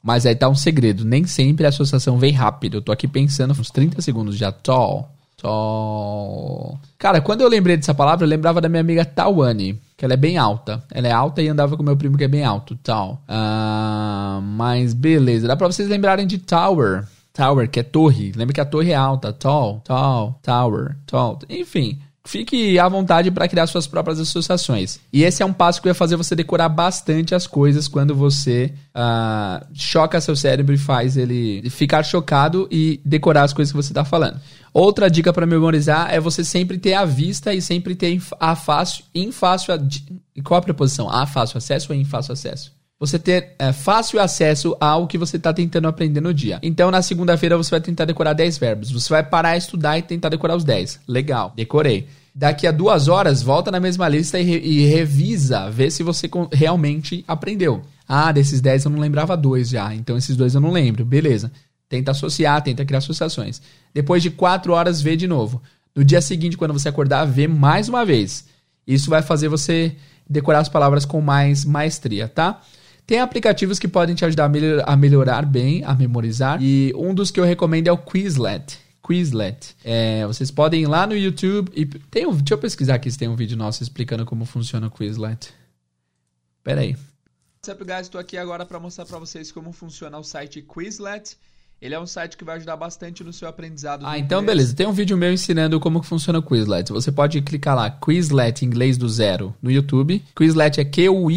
Mas aí tá um segredo. Nem sempre a associação vem rápido. Eu tô aqui pensando uns 30 segundos já. Tall. Tall. Cara, quando eu lembrei dessa palavra, eu lembrava da minha amiga Tawane que ela é bem alta. Ela é alta e andava com meu primo que é bem alto, tal. Uh, mas beleza, dá pra vocês lembrarem de Tower. Tower, que é torre. Lembra que a torre é alta. Tall, tall, tower, tall. Enfim, fique à vontade para criar suas próprias associações. E esse é um passo que vai fazer você decorar bastante as coisas quando você uh, choca seu cérebro e faz ele ficar chocado e decorar as coisas que você está falando. Outra dica para memorizar é você sempre ter a vista e sempre ter a fácil, em fácil. Qual a preposição? A fácil acesso ou em fácil acesso? Você ter é, fácil acesso ao que você está tentando aprender no dia. Então, na segunda-feira, você vai tentar decorar 10 verbos. Você vai parar estudar e tentar decorar os 10. Legal, decorei. Daqui a duas horas, volta na mesma lista e, re e revisa, vê se você realmente aprendeu. Ah, desses 10 eu não lembrava dois já, então esses dois eu não lembro. Beleza. Tenta associar, tenta criar associações. Depois de quatro horas, vê de novo. No dia seguinte, quando você acordar, vê mais uma vez. Isso vai fazer você decorar as palavras com mais maestria, tá? Tem aplicativos que podem te ajudar a, melhor, a melhorar bem, a memorizar. E um dos que eu recomendo é o Quizlet. Quizlet. É, vocês podem ir lá no YouTube e. Tem um, deixa eu pesquisar aqui se tem um vídeo nosso explicando como funciona o Quizlet. Pera aí. What's up, guys? Estou aqui agora para mostrar para vocês como funciona o site Quizlet. Ele é um site que vai ajudar bastante no seu aprendizado. Ah, então inglês. beleza. Tem um vídeo meu ensinando como que funciona o Quizlet. Você pode clicar lá, Quizlet inglês do zero, no YouTube. Quizlet é Q-U-I-Z-L-E-T.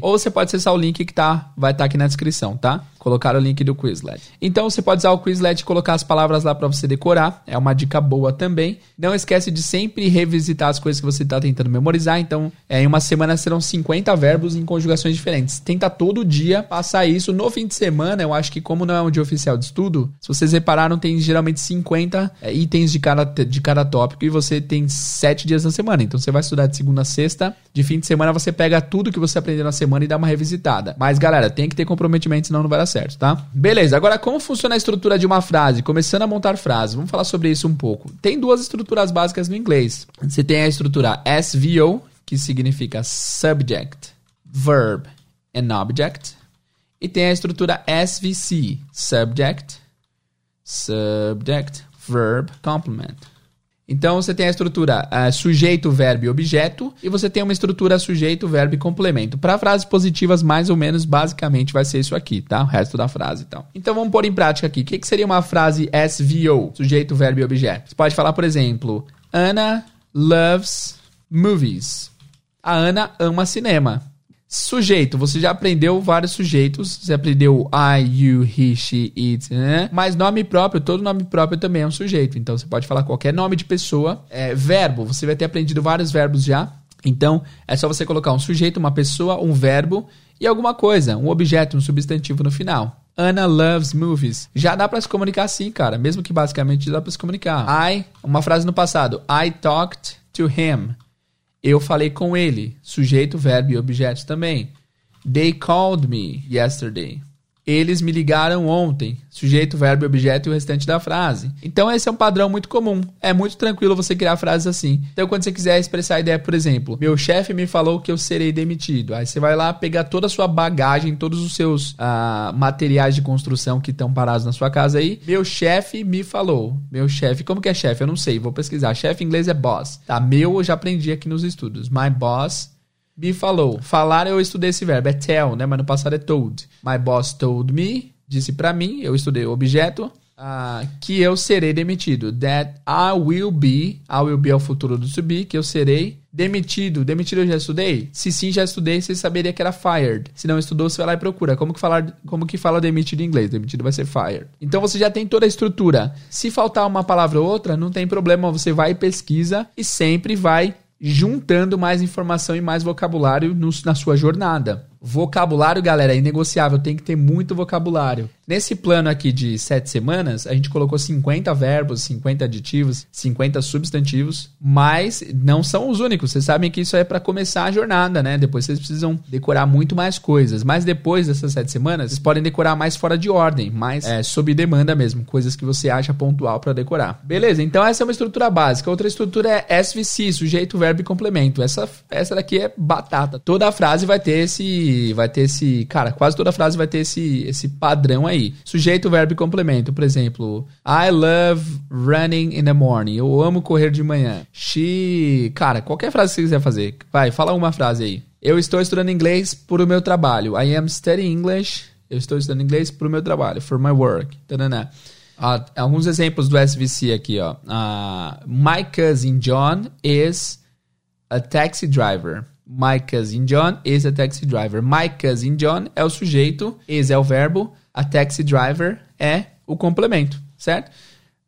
Ou você pode acessar o link que tá, vai estar tá aqui na descrição, tá? Colocar o link do Quizlet. Então você pode usar o Quizlet e colocar as palavras lá para você decorar. É uma dica boa também. Não esquece de sempre revisitar as coisas que você está tentando memorizar. Então, é, em uma semana serão 50 verbos em conjugações diferentes. Tenta todo dia passar isso. No fim de semana, eu acho que como não é um dia oficial de estudo, se vocês repararam, tem geralmente 50 é, itens de cada, de cada tópico e você tem 7 dias na semana. Então você vai estudar de segunda a sexta. De fim de semana você pega tudo que você aprendeu na semana e dá uma revisitada. Mas, galera, tem que ter comprometimento, senão não vai dar certo, tá? Beleza, agora como funciona a estrutura de uma frase? Começando a montar frases, vamos falar sobre isso um pouco. Tem duas estruturas básicas no inglês. Você tem a estrutura SVO, que significa Subject, Verb and Object. E tem a estrutura SVC, Subject, Subject, Verb, Complement. Então você tem a estrutura uh, sujeito, verbo e objeto, e você tem uma estrutura sujeito, verbo e complemento. Para frases positivas, mais ou menos, basicamente vai ser isso aqui, tá? O resto da frase, então. Então vamos pôr em prática aqui. O que, que seria uma frase SVO, sujeito, verbo e objeto? Você pode falar, por exemplo, Anna loves movies. A Ana ama cinema. Sujeito, você já aprendeu vários sujeitos. Você aprendeu I, you, he, she, it, né? Mas nome próprio, todo nome próprio também é um sujeito. Então você pode falar qualquer nome de pessoa. É, verbo, você vai ter aprendido vários verbos já. Então é só você colocar um sujeito, uma pessoa, um verbo e alguma coisa, um objeto, um substantivo no final. Anna loves movies. Já dá para se comunicar assim, cara. Mesmo que basicamente dá para se comunicar. I, uma frase no passado. I talked to him. Eu falei com ele. Sujeito, verbo e objeto também. They called me yesterday. Eles me ligaram ontem. Sujeito, verbo, objeto e o restante da frase. Então, esse é um padrão muito comum. É muito tranquilo você criar frases assim. Então, quando você quiser expressar a ideia, por exemplo, meu chefe me falou que eu serei demitido. Aí você vai lá pegar toda a sua bagagem, todos os seus uh, materiais de construção que estão parados na sua casa aí. Meu chefe me falou. Meu chefe, como que é chefe? Eu não sei, vou pesquisar. Chefe em inglês é boss. Tá, meu eu já aprendi aqui nos estudos. My boss me falou. Falar eu estudei esse verbo, é tell, né? Mas no passado é told. My boss told me, disse para mim, eu estudei o objeto, uh, que eu serei demitido. That I will be, I will be é o futuro do to be, que eu serei demitido. Demitido eu já estudei? Se sim, já estudei, você saberia que era fired. Se não estudou, você vai lá e procura. Como que, falar, como que fala demitido em inglês? Demitido vai ser fired. Então você já tem toda a estrutura. Se faltar uma palavra ou outra, não tem problema, você vai e pesquisa e sempre vai juntando mais informação e mais vocabulário no, na sua jornada. Vocabulário, galera, é inegociável, tem que ter muito vocabulário. Nesse plano aqui de sete semanas, a gente colocou 50 verbos, 50 aditivos, 50 substantivos, mas não são os únicos. Vocês sabem que isso é para começar a jornada, né? Depois vocês precisam decorar muito mais coisas. Mas depois dessas sete semanas, vocês podem decorar mais fora de ordem, mais é, sob demanda mesmo, coisas que você acha pontual para decorar. Beleza, então essa é uma estrutura básica. Outra estrutura é SVC, sujeito, verbo e complemento. Essa, essa daqui é batata. Toda a frase vai ter esse, vai ter esse, cara, quase toda frase vai ter esse, esse padrão aí. Sujeito, verbo e complemento. Por exemplo, I love running in the morning. Eu amo correr de manhã. She. Cara, qualquer frase que você quiser fazer. Vai, fala uma frase aí. Eu estou estudando inglês por o meu trabalho. I am studying English. Eu estou estudando inglês por o meu trabalho. For my work. Tadana. Uh, alguns exemplos do SVC aqui, ó. Uh, my cousin John is a taxi driver. My cousin John is a taxi driver. My cousin John é o sujeito, is é o verbo, a taxi driver é o complemento, certo?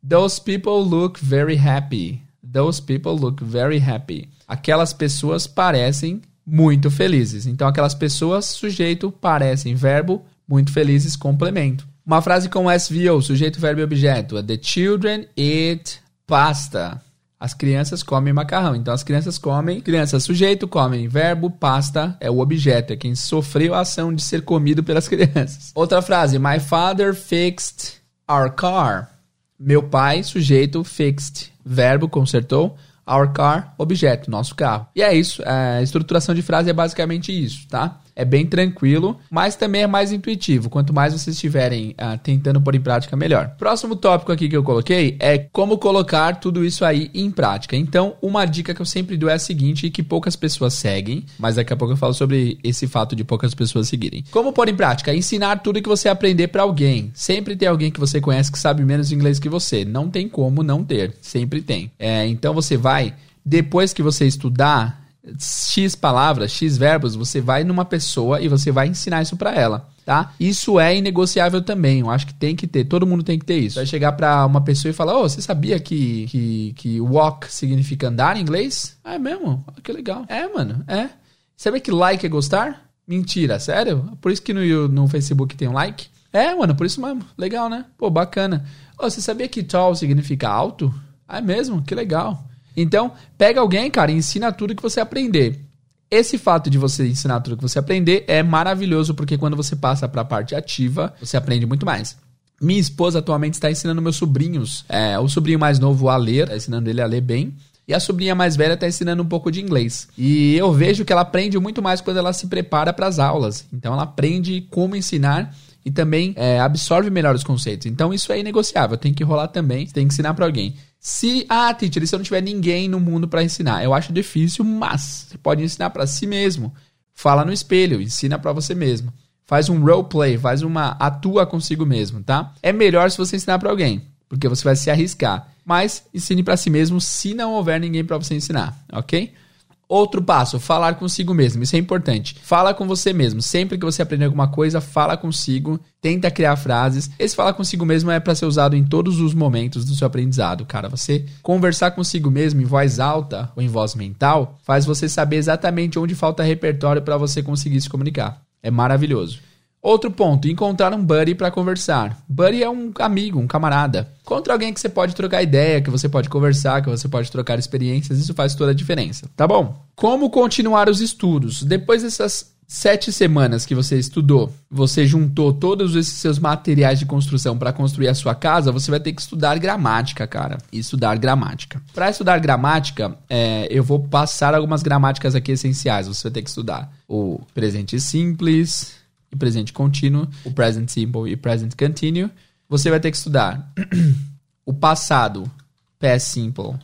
Those people look very happy. Those people look very happy. Aquelas pessoas parecem muito felizes. Então, aquelas pessoas, sujeito, parecem, verbo, muito felizes, complemento. Uma frase com SVO, sujeito, verbo e objeto. The children eat pasta. As crianças comem macarrão. Então as crianças comem, criança sujeito, comem verbo, pasta é o objeto, é quem sofreu a ação de ser comido pelas [laughs] crianças. Outra frase: My father fixed our car. Meu pai, sujeito, fixed, verbo, consertou. Our car, objeto, nosso carro. E é isso. A estruturação de frase é basicamente isso, tá? É bem tranquilo, mas também é mais intuitivo. Quanto mais vocês estiverem ah, tentando pôr em prática, melhor. Próximo tópico aqui que eu coloquei é como colocar tudo isso aí em prática. Então, uma dica que eu sempre dou é a seguinte, que poucas pessoas seguem, mas daqui a pouco eu falo sobre esse fato de poucas pessoas seguirem. Como pôr em prática? Ensinar tudo que você aprender para alguém. Sempre tem alguém que você conhece que sabe menos inglês que você. Não tem como não ter. Sempre tem. É, então você vai, depois que você estudar, X palavras, X verbos, você vai numa pessoa e você vai ensinar isso para ela. tá? Isso é inegociável também. Eu acho que tem que ter, todo mundo tem que ter isso. Vai chegar para uma pessoa e falar: "Ô, oh, você sabia que, que que walk significa andar em inglês?" Ah, é mesmo? Ah, que legal. É, mano. É. Sabia que like é gostar? Mentira, sério? Por isso que no, no Facebook tem um like? É, mano, por isso mesmo. Legal, né? Pô, bacana. Oh, você sabia que tall significa alto? Ah, é mesmo? Que legal. Então, pega alguém, cara, e ensina tudo que você aprender. Esse fato de você ensinar tudo que você aprender é maravilhoso, porque quando você passa para a parte ativa, você aprende muito mais. Minha esposa atualmente está ensinando meus sobrinhos, é, o sobrinho mais novo a ler, está ensinando ele a ler bem. E a sobrinha mais velha está ensinando um pouco de inglês. E eu vejo que ela aprende muito mais quando ela se prepara para as aulas. Então ela aprende como ensinar e também é, absorve melhor os conceitos. Então isso é inegociável, tem que rolar também, tem que ensinar para alguém. Se, ah, teacher, se eu não tiver ninguém no mundo para ensinar, eu acho difícil, mas você pode ensinar para si mesmo. Fala no espelho, ensina para você mesmo. Faz um role play, faz uma atua consigo mesmo, tá? É melhor se você ensinar para alguém, porque você vai se arriscar. Mas ensine para si mesmo se não houver ninguém para você ensinar, ok? Outro passo, falar consigo mesmo. Isso é importante. Fala com você mesmo. Sempre que você aprender alguma coisa, fala consigo. Tenta criar frases. Esse falar consigo mesmo é para ser usado em todos os momentos do seu aprendizado, cara. Você conversar consigo mesmo em voz alta ou em voz mental faz você saber exatamente onde falta repertório para você conseguir se comunicar. É maravilhoso. Outro ponto, encontrar um buddy para conversar. Buddy é um amigo, um camarada. Encontre alguém que você pode trocar ideia, que você pode conversar, que você pode trocar experiências, isso faz toda a diferença. Tá bom? Como continuar os estudos? Depois dessas sete semanas que você estudou, você juntou todos esses seus materiais de construção para construir a sua casa, você vai ter que estudar gramática, cara. Estudar gramática. Para estudar gramática, é, eu vou passar algumas gramáticas aqui essenciais. Você vai ter que estudar o presente simples, e presente contínuo, o present simple e present continue. Você vai ter que estudar [clears throat] o passado, past simple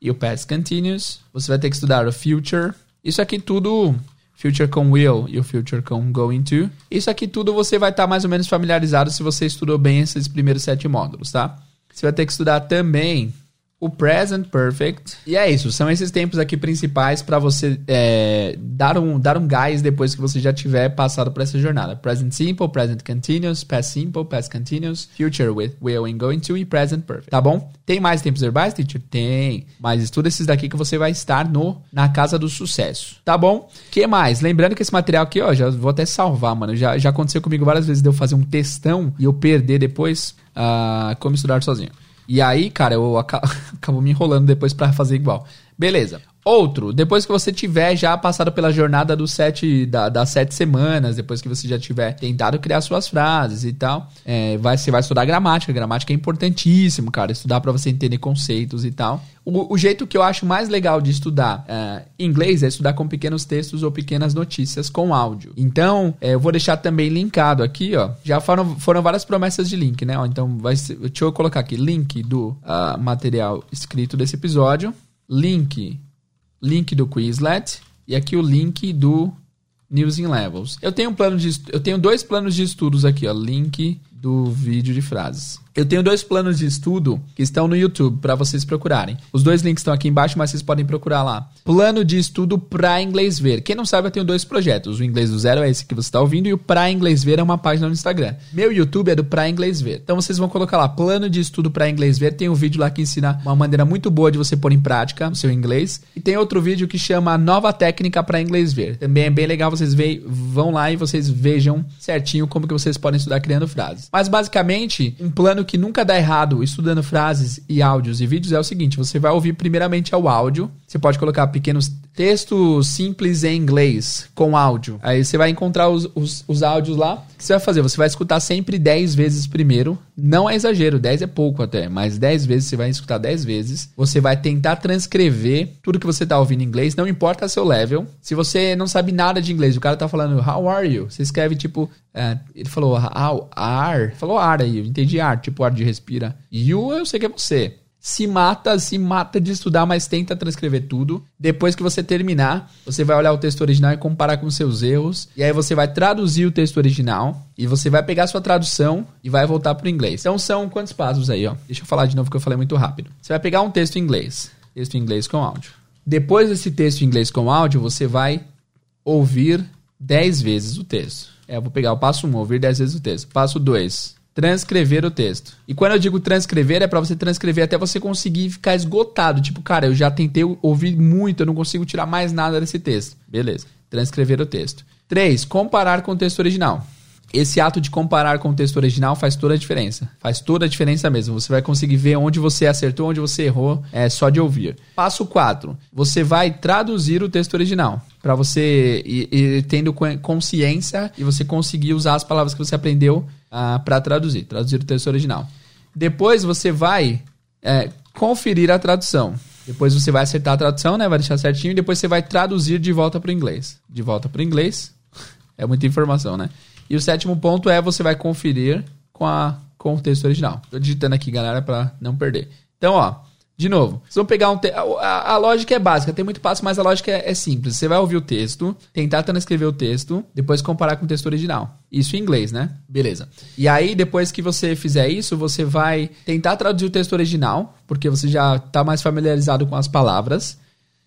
e o past continuous. Você vai ter que estudar o future. Isso aqui tudo, future com will e o future com going to. Isso aqui tudo você vai estar tá mais ou menos familiarizado se você estudou bem esses primeiros sete módulos, tá? Você vai ter que estudar também o present perfect. E é isso, são esses tempos aqui principais para você é, dar, um, dar um gás depois que você já tiver passado por essa jornada. Present simple, present continuous, past simple, past continuous, future with, will and going to e present perfect. Tá bom? Tem mais tempos verbais, teacher? Tem. Mas estuda esses daqui que você vai estar no na casa do sucesso. Tá bom? que mais? Lembrando que esse material aqui, ó, já vou até salvar, mano. Já, já aconteceu comigo várias vezes de eu fazer um textão e eu perder depois uh, como estudar sozinho. E aí, cara, eu acabo, [laughs] acabo me enrolando depois para fazer igual. Beleza. Outro, depois que você tiver já passado pela jornada dos sete, da, das sete semanas, depois que você já tiver tentado criar suas frases e tal, é, vai, você vai estudar gramática. Gramática é importantíssimo, cara. Estudar para você entender conceitos e tal. O, o, jeito que eu acho mais legal de estudar é, inglês é estudar com pequenos textos ou pequenas notícias com áudio. Então, é, eu vou deixar também linkado aqui, ó. Já foram, foram várias promessas de link, né? Ó, então, vai deixa eu colocar aqui: link do uh, material escrito desse episódio, link link do Quizlet e aqui o link do News in Levels. Eu tenho um plano de eu tenho dois planos de estudos aqui, ó, link do vídeo de frases. Eu tenho dois planos de estudo que estão no YouTube para vocês procurarem. Os dois links estão aqui embaixo, mas vocês podem procurar lá. Plano de estudo para inglês ver. Quem não sabe, eu tenho dois projetos. O Inglês do Zero é esse que você está ouvindo e o Para Inglês Ver é uma página no Instagram. Meu YouTube é do Para Inglês Ver. Então vocês vão colocar lá plano de estudo para inglês ver. Tem um vídeo lá que ensina uma maneira muito boa de você pôr em prática o seu inglês. E tem outro vídeo que chama Nova Técnica para Inglês Ver. Também é bem legal, vocês ve vão lá e vocês vejam certinho como que vocês podem estudar criando frases. Mas basicamente, um plano que nunca dá errado estudando frases e áudios e vídeos é o seguinte: você vai ouvir primeiramente ao áudio. Você pode colocar pequenos textos simples em inglês com áudio. Aí você vai encontrar os, os, os áudios lá. O que você vai fazer? Você vai escutar sempre 10 vezes primeiro. Não é exagero, 10 é pouco até, mas 10 vezes você vai escutar 10 vezes. Você vai tentar transcrever tudo que você está ouvindo em inglês, não importa seu level. Se você não sabe nada de inglês, o cara tá falando How are you? Você escreve tipo. Uh, ele falou how, are. Falou ar aí, eu entendi ar, tipo ar de respira. You eu sei que é você se mata, se mata de estudar, mas tenta transcrever tudo. Depois que você terminar, você vai olhar o texto original e comparar com seus erros. E aí você vai traduzir o texto original. E você vai pegar sua tradução e vai voltar para o inglês. Então são quantos passos aí, ó? Deixa eu falar de novo que eu falei muito rápido. Você vai pegar um texto em inglês. Texto em inglês com áudio. Depois desse texto em inglês com áudio, você vai ouvir 10 vezes o texto. É, eu vou pegar o passo 1, um, ouvir 10 vezes o texto. Passo 2, transcrever o texto. E quando eu digo transcrever, é para você transcrever até você conseguir ficar esgotado. Tipo, cara, eu já tentei ouvir muito, eu não consigo tirar mais nada desse texto. Beleza. Transcrever o texto. 3. Comparar com o texto original. Esse ato de comparar com o texto original faz toda a diferença. Faz toda a diferença mesmo. Você vai conseguir ver onde você acertou, onde você errou, é só de ouvir. Passo 4. Você vai traduzir o texto original. Para você ir, ir, tendo consciência e você conseguir usar as palavras que você aprendeu ah, para traduzir. Traduzir o texto original. Depois você vai é, conferir a tradução. Depois você vai acertar a tradução, né? Vai deixar certinho. E depois você vai traduzir de volta para o inglês. De volta para o inglês. [laughs] É muita informação, né? E o sétimo ponto é você vai conferir com, a, com o texto original. Tô digitando aqui, galera, para não perder. Então, ó, de novo, vocês vão pegar um te... a, a, lógica é básica, tem muito passo, mas a lógica é, é, simples. Você vai ouvir o texto, tentar transcrever o texto, depois comparar com o texto original. Isso em inglês, né? Beleza. E aí, depois que você fizer isso, você vai tentar traduzir o texto original, porque você já está mais familiarizado com as palavras.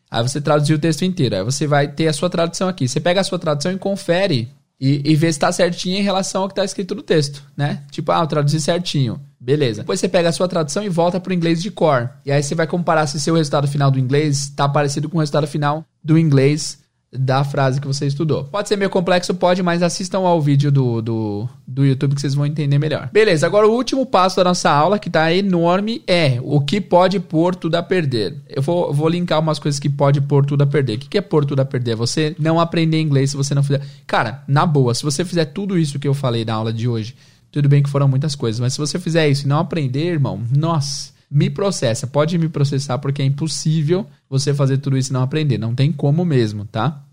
Aí você traduziu o texto inteiro. Aí você vai ter a sua tradução aqui. Você pega a sua tradução e confere e, e vê se está certinho em relação ao que está escrito no texto, né? Tipo, ah, eu traduzi certinho. Beleza. Depois você pega a sua tradução e volta para o inglês de core. E aí você vai comparar se seu resultado final do inglês está parecido com o resultado final do inglês da frase que você estudou. Pode ser meio complexo, pode, mas assistam ao vídeo do, do, do YouTube que vocês vão entender melhor. Beleza, agora o último passo da nossa aula, que tá enorme, é o que pode pôr tudo a perder. Eu vou, vou linkar umas coisas que pode pôr tudo a perder. O que, é pôr tudo a perder? Você não aprender inglês se você não fizer. Cara, na boa, se você fizer tudo isso que eu falei na aula de hoje, tudo bem que foram muitas coisas, mas se você fizer isso e não aprender, irmão, nossa me processa. Pode me processar porque é impossível você fazer tudo isso e não aprender. Não tem como mesmo, tá?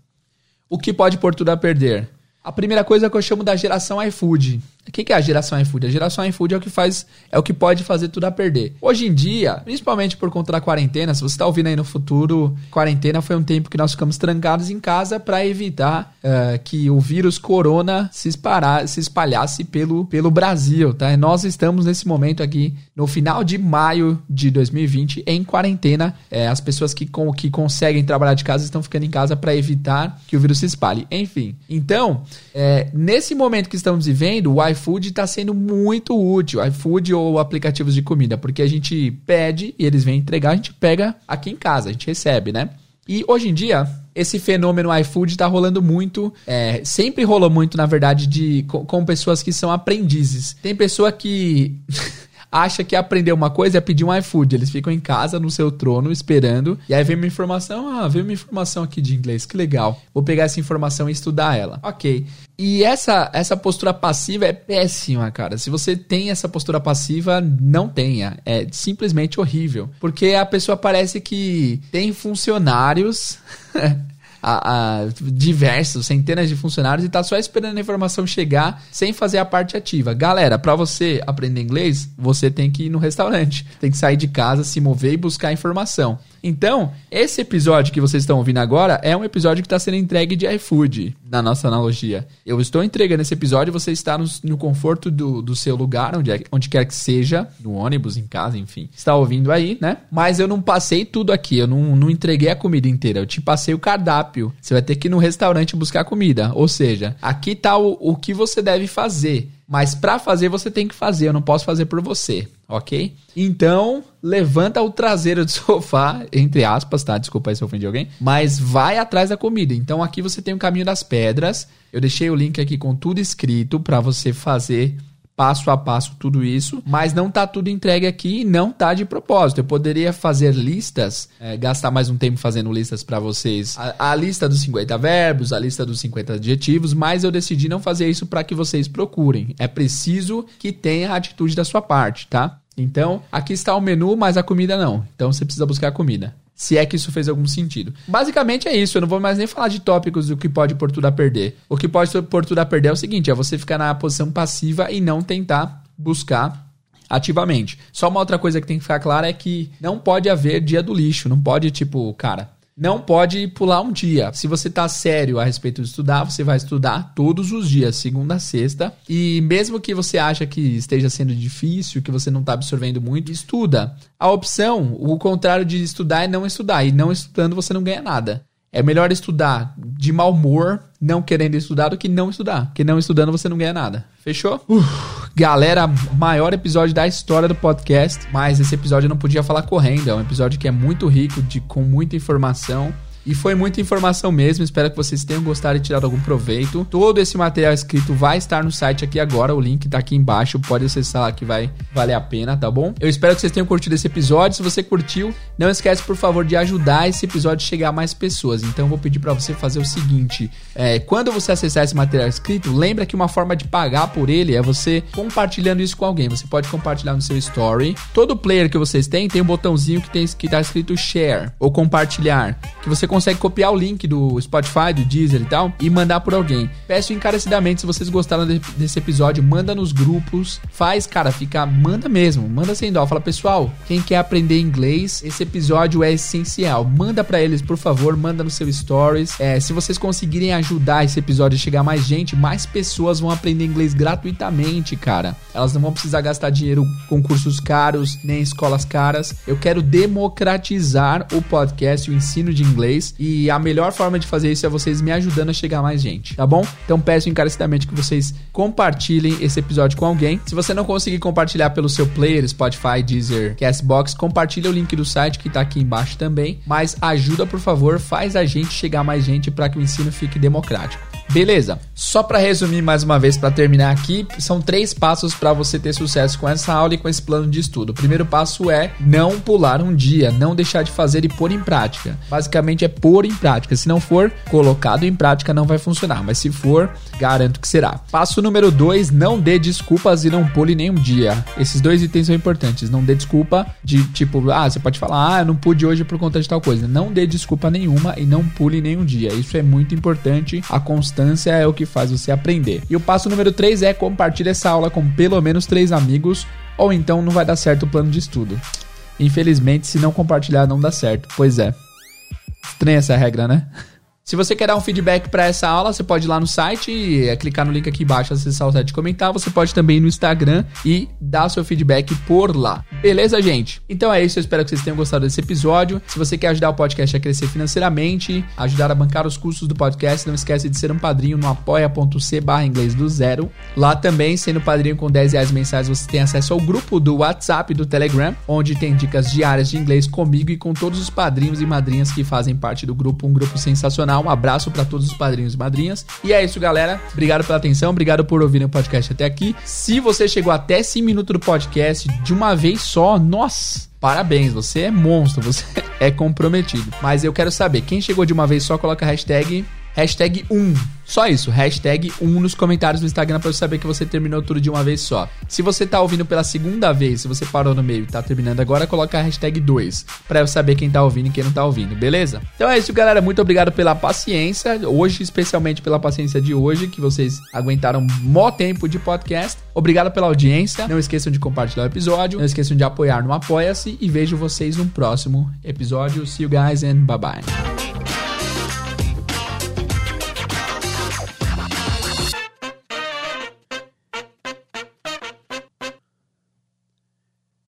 O que pode pôr tudo a perder? A primeira coisa que eu chamo da geração iFood. O que, é a geração iFood? A geração iFood é o que faz, é o que pode fazer tudo a perder. Hoje em dia, principalmente por conta da quarentena, se você está ouvindo aí no futuro, quarentena foi um tempo que nós ficamos trancados em casa para evitar uh, que o vírus corona se, se espalhasse pelo, pelo Brasil, tá? E nós estamos nesse momento aqui, no final de maio de 2020, em quarentena. É, as pessoas que, com, que conseguem trabalhar de casa estão ficando em casa para evitar que o vírus se espalhe. Enfim, então, é, nesse momento que estamos vivendo, o iFood está sendo muito útil, iFood ou aplicativos de comida, porque a gente pede e eles vêm entregar, a gente pega aqui em casa, a gente recebe, né? E hoje em dia, esse fenômeno iFood está rolando muito, é, sempre rolou muito, na verdade, de com, com pessoas que são aprendizes. Tem pessoa que [laughs] acha que aprender uma coisa é pedir um iFood. Eles ficam em casa, no seu trono, esperando. E aí vem uma informação. Ah, vem uma informação aqui de inglês. Que legal. Vou pegar essa informação e estudar ela. Ok. E essa, essa postura passiva é péssima, cara. Se você tem essa postura passiva, não tenha. É simplesmente horrível. Porque a pessoa parece que tem funcionários. [laughs] a, a, diversos, centenas de funcionários e tá só esperando a informação chegar sem fazer a parte ativa. Galera, para você aprender inglês, você tem que ir no restaurante, tem que sair de casa, se mover e buscar informação. Então, esse episódio que vocês estão ouvindo agora é um episódio que está sendo entregue de iFood, na nossa analogia. Eu estou entregando esse episódio, você está no, no conforto do, do, seu lugar, onde, é, onde quer que seja, no ônibus, em casa, enfim. Está ouvindo aí, né? Mas eu não passei tudo aqui, eu não, não entreguei a comida inteira, eu te passei o cardápio. Você vai ter que ir no restaurante buscar comida. Ou seja, aqui está o, o que você deve fazer. Mas para fazer você tem que fazer, eu não posso fazer por você, ok? Então, levanta o traseiro do [laughs] sofá, entre aspas, tá? Desculpa aí se eu ofendi alguém. Mas vai atrás da comida. Então aqui você tem o caminho das pedras. Eu deixei o link aqui com tudo escrito para você fazer passo a passo tudo isso, mas não tá tudo entregue aqui e não tá de propósito. Eu poderia fazer listas, é, gastar mais um tempo fazendo listas para vocês, a, a, lista dos 50 verbos, a lista dos 50 adjetivos, mas eu decidi não fazer isso para que vocês procurem. É preciso que tenha a atitude da sua parte, tá? Então, aqui está o menu, mas a comida não. Então você precisa buscar a comida se é que isso fez algum sentido. Basicamente é isso, eu não vou mais nem falar de tópicos do que pode a perder. O que pode a perder é o seguinte, é você ficar na posição passiva e não tentar buscar ativamente. Só uma outra coisa que tem que ficar clara é que não pode haver dia do lixo, não pode tipo, cara, não pode pular um dia. Se você tá sério a respeito de estudar, você vai estudar todos os dias, segunda a sexta. E mesmo que você acha que esteja sendo difícil, que você não está absorvendo muito, estuda. A opção, o contrário de estudar é não estudar. E não estudando você não ganha nada. É melhor estudar de mau humor, não querendo estudar, do que não estudar. Porque não estudando você não ganha nada. Fechou? Uh, galera, maior episódio da história do podcast. Mas esse episódio eu não podia falar correndo. É um episódio que é muito rico, de, com muita informação. E foi muita informação mesmo, espero que vocês tenham gostado e tirado algum proveito. Todo esse material escrito vai estar no site aqui agora, o link tá aqui embaixo, pode acessar lá que vai valer a pena, tá bom? Eu espero que vocês tenham curtido esse episódio. Se você curtiu, não esquece por favor de ajudar esse episódio a chegar a mais pessoas. Então vou pedir para você fazer o seguinte: é, quando você acessar esse material escrito, lembra que uma forma de pagar por ele é você compartilhando isso com alguém. Você pode compartilhar no seu story. Todo player que vocês têm tem um botãozinho que tem que tá escrito share ou compartilhar, que você copiar o link do Spotify, do Deezer e tal e mandar por alguém. Peço encarecidamente, se vocês gostaram de, desse episódio, manda nos grupos. Faz, cara, fica. Manda mesmo, manda sem dó. Fala, pessoal, quem quer aprender inglês, esse episódio é essencial. Manda para eles, por favor, manda no seu stories. É, se vocês conseguirem ajudar esse episódio a chegar mais gente, mais pessoas vão aprender inglês gratuitamente, cara. Elas não vão precisar gastar dinheiro com cursos caros, nem escolas caras. Eu quero democratizar o podcast, o ensino de inglês e a melhor forma de fazer isso é vocês me ajudando a chegar mais gente, tá bom? Então peço encarecidamente que vocês compartilhem esse episódio com alguém. Se você não conseguir compartilhar pelo seu player, Spotify, Deezer, Castbox, compartilha o link do site que tá aqui embaixo também. Mas ajuda, por favor, faz a gente chegar mais gente para que o ensino fique democrático. Beleza. Só para resumir mais uma vez para terminar aqui, são três passos para você ter sucesso com essa aula e com esse plano de estudo. O primeiro passo é não pular um dia, não deixar de fazer e pôr em prática. Basicamente é pôr em prática. Se não for colocado em prática, não vai funcionar, mas se for, garanto que será. Passo número dois, não dê desculpas e não pule nenhum dia. Esses dois itens são importantes. Não dê desculpa de tipo, ah, você pode falar, ah, eu não pude hoje por conta de tal coisa. Não dê desculpa nenhuma e não pule nenhum dia. Isso é muito importante. A constância é o que faz você aprender. E o passo número 3 é compartilhar essa aula com pelo menos três amigos, ou então não vai dar certo o plano de estudo. Infelizmente, se não compartilhar, não dá certo. Pois é. Estranha essa regra, né? Se você quer dar um feedback para essa aula, você pode ir lá no site é, clicar no link aqui embaixo, acessar o site e comentar. Você pode também ir no Instagram e dar seu feedback por lá. Beleza, gente? Então é isso, eu espero que vocês tenham gostado desse episódio. Se você quer ajudar o podcast a crescer financeiramente, ajudar a bancar os custos do podcast, não esquece de ser um padrinho no apoia.c barra inglês do zero. Lá também, sendo padrinho com 10 reais mensais, você tem acesso ao grupo do WhatsApp do Telegram, onde tem dicas diárias de inglês comigo e com todos os padrinhos e madrinhas que fazem parte do grupo. Um grupo sensacional um abraço para todos os padrinhos e madrinhas. E é isso, galera. Obrigado pela atenção, obrigado por ouvirem o podcast até aqui. Se você chegou até esse minuto do podcast de uma vez só, nossa, Parabéns, você é monstro, você [laughs] é comprometido. Mas eu quero saber, quem chegou de uma vez só, coloca a hashtag, hashtag 1 só isso, hashtag 1 nos comentários do Instagram para eu saber que você terminou tudo de uma vez só. Se você tá ouvindo pela segunda vez, se você parou no meio e tá terminando agora, coloca a hashtag 2 para eu saber quem tá ouvindo e quem não tá ouvindo, beleza? Então é isso, galera. Muito obrigado pela paciência. Hoje, especialmente pela paciência de hoje, que vocês aguentaram mó tempo de podcast. Obrigado pela audiência. Não esqueçam de compartilhar o episódio. Não esqueçam de apoiar no Apoia-se. E vejo vocês no próximo episódio. See you guys and bye bye.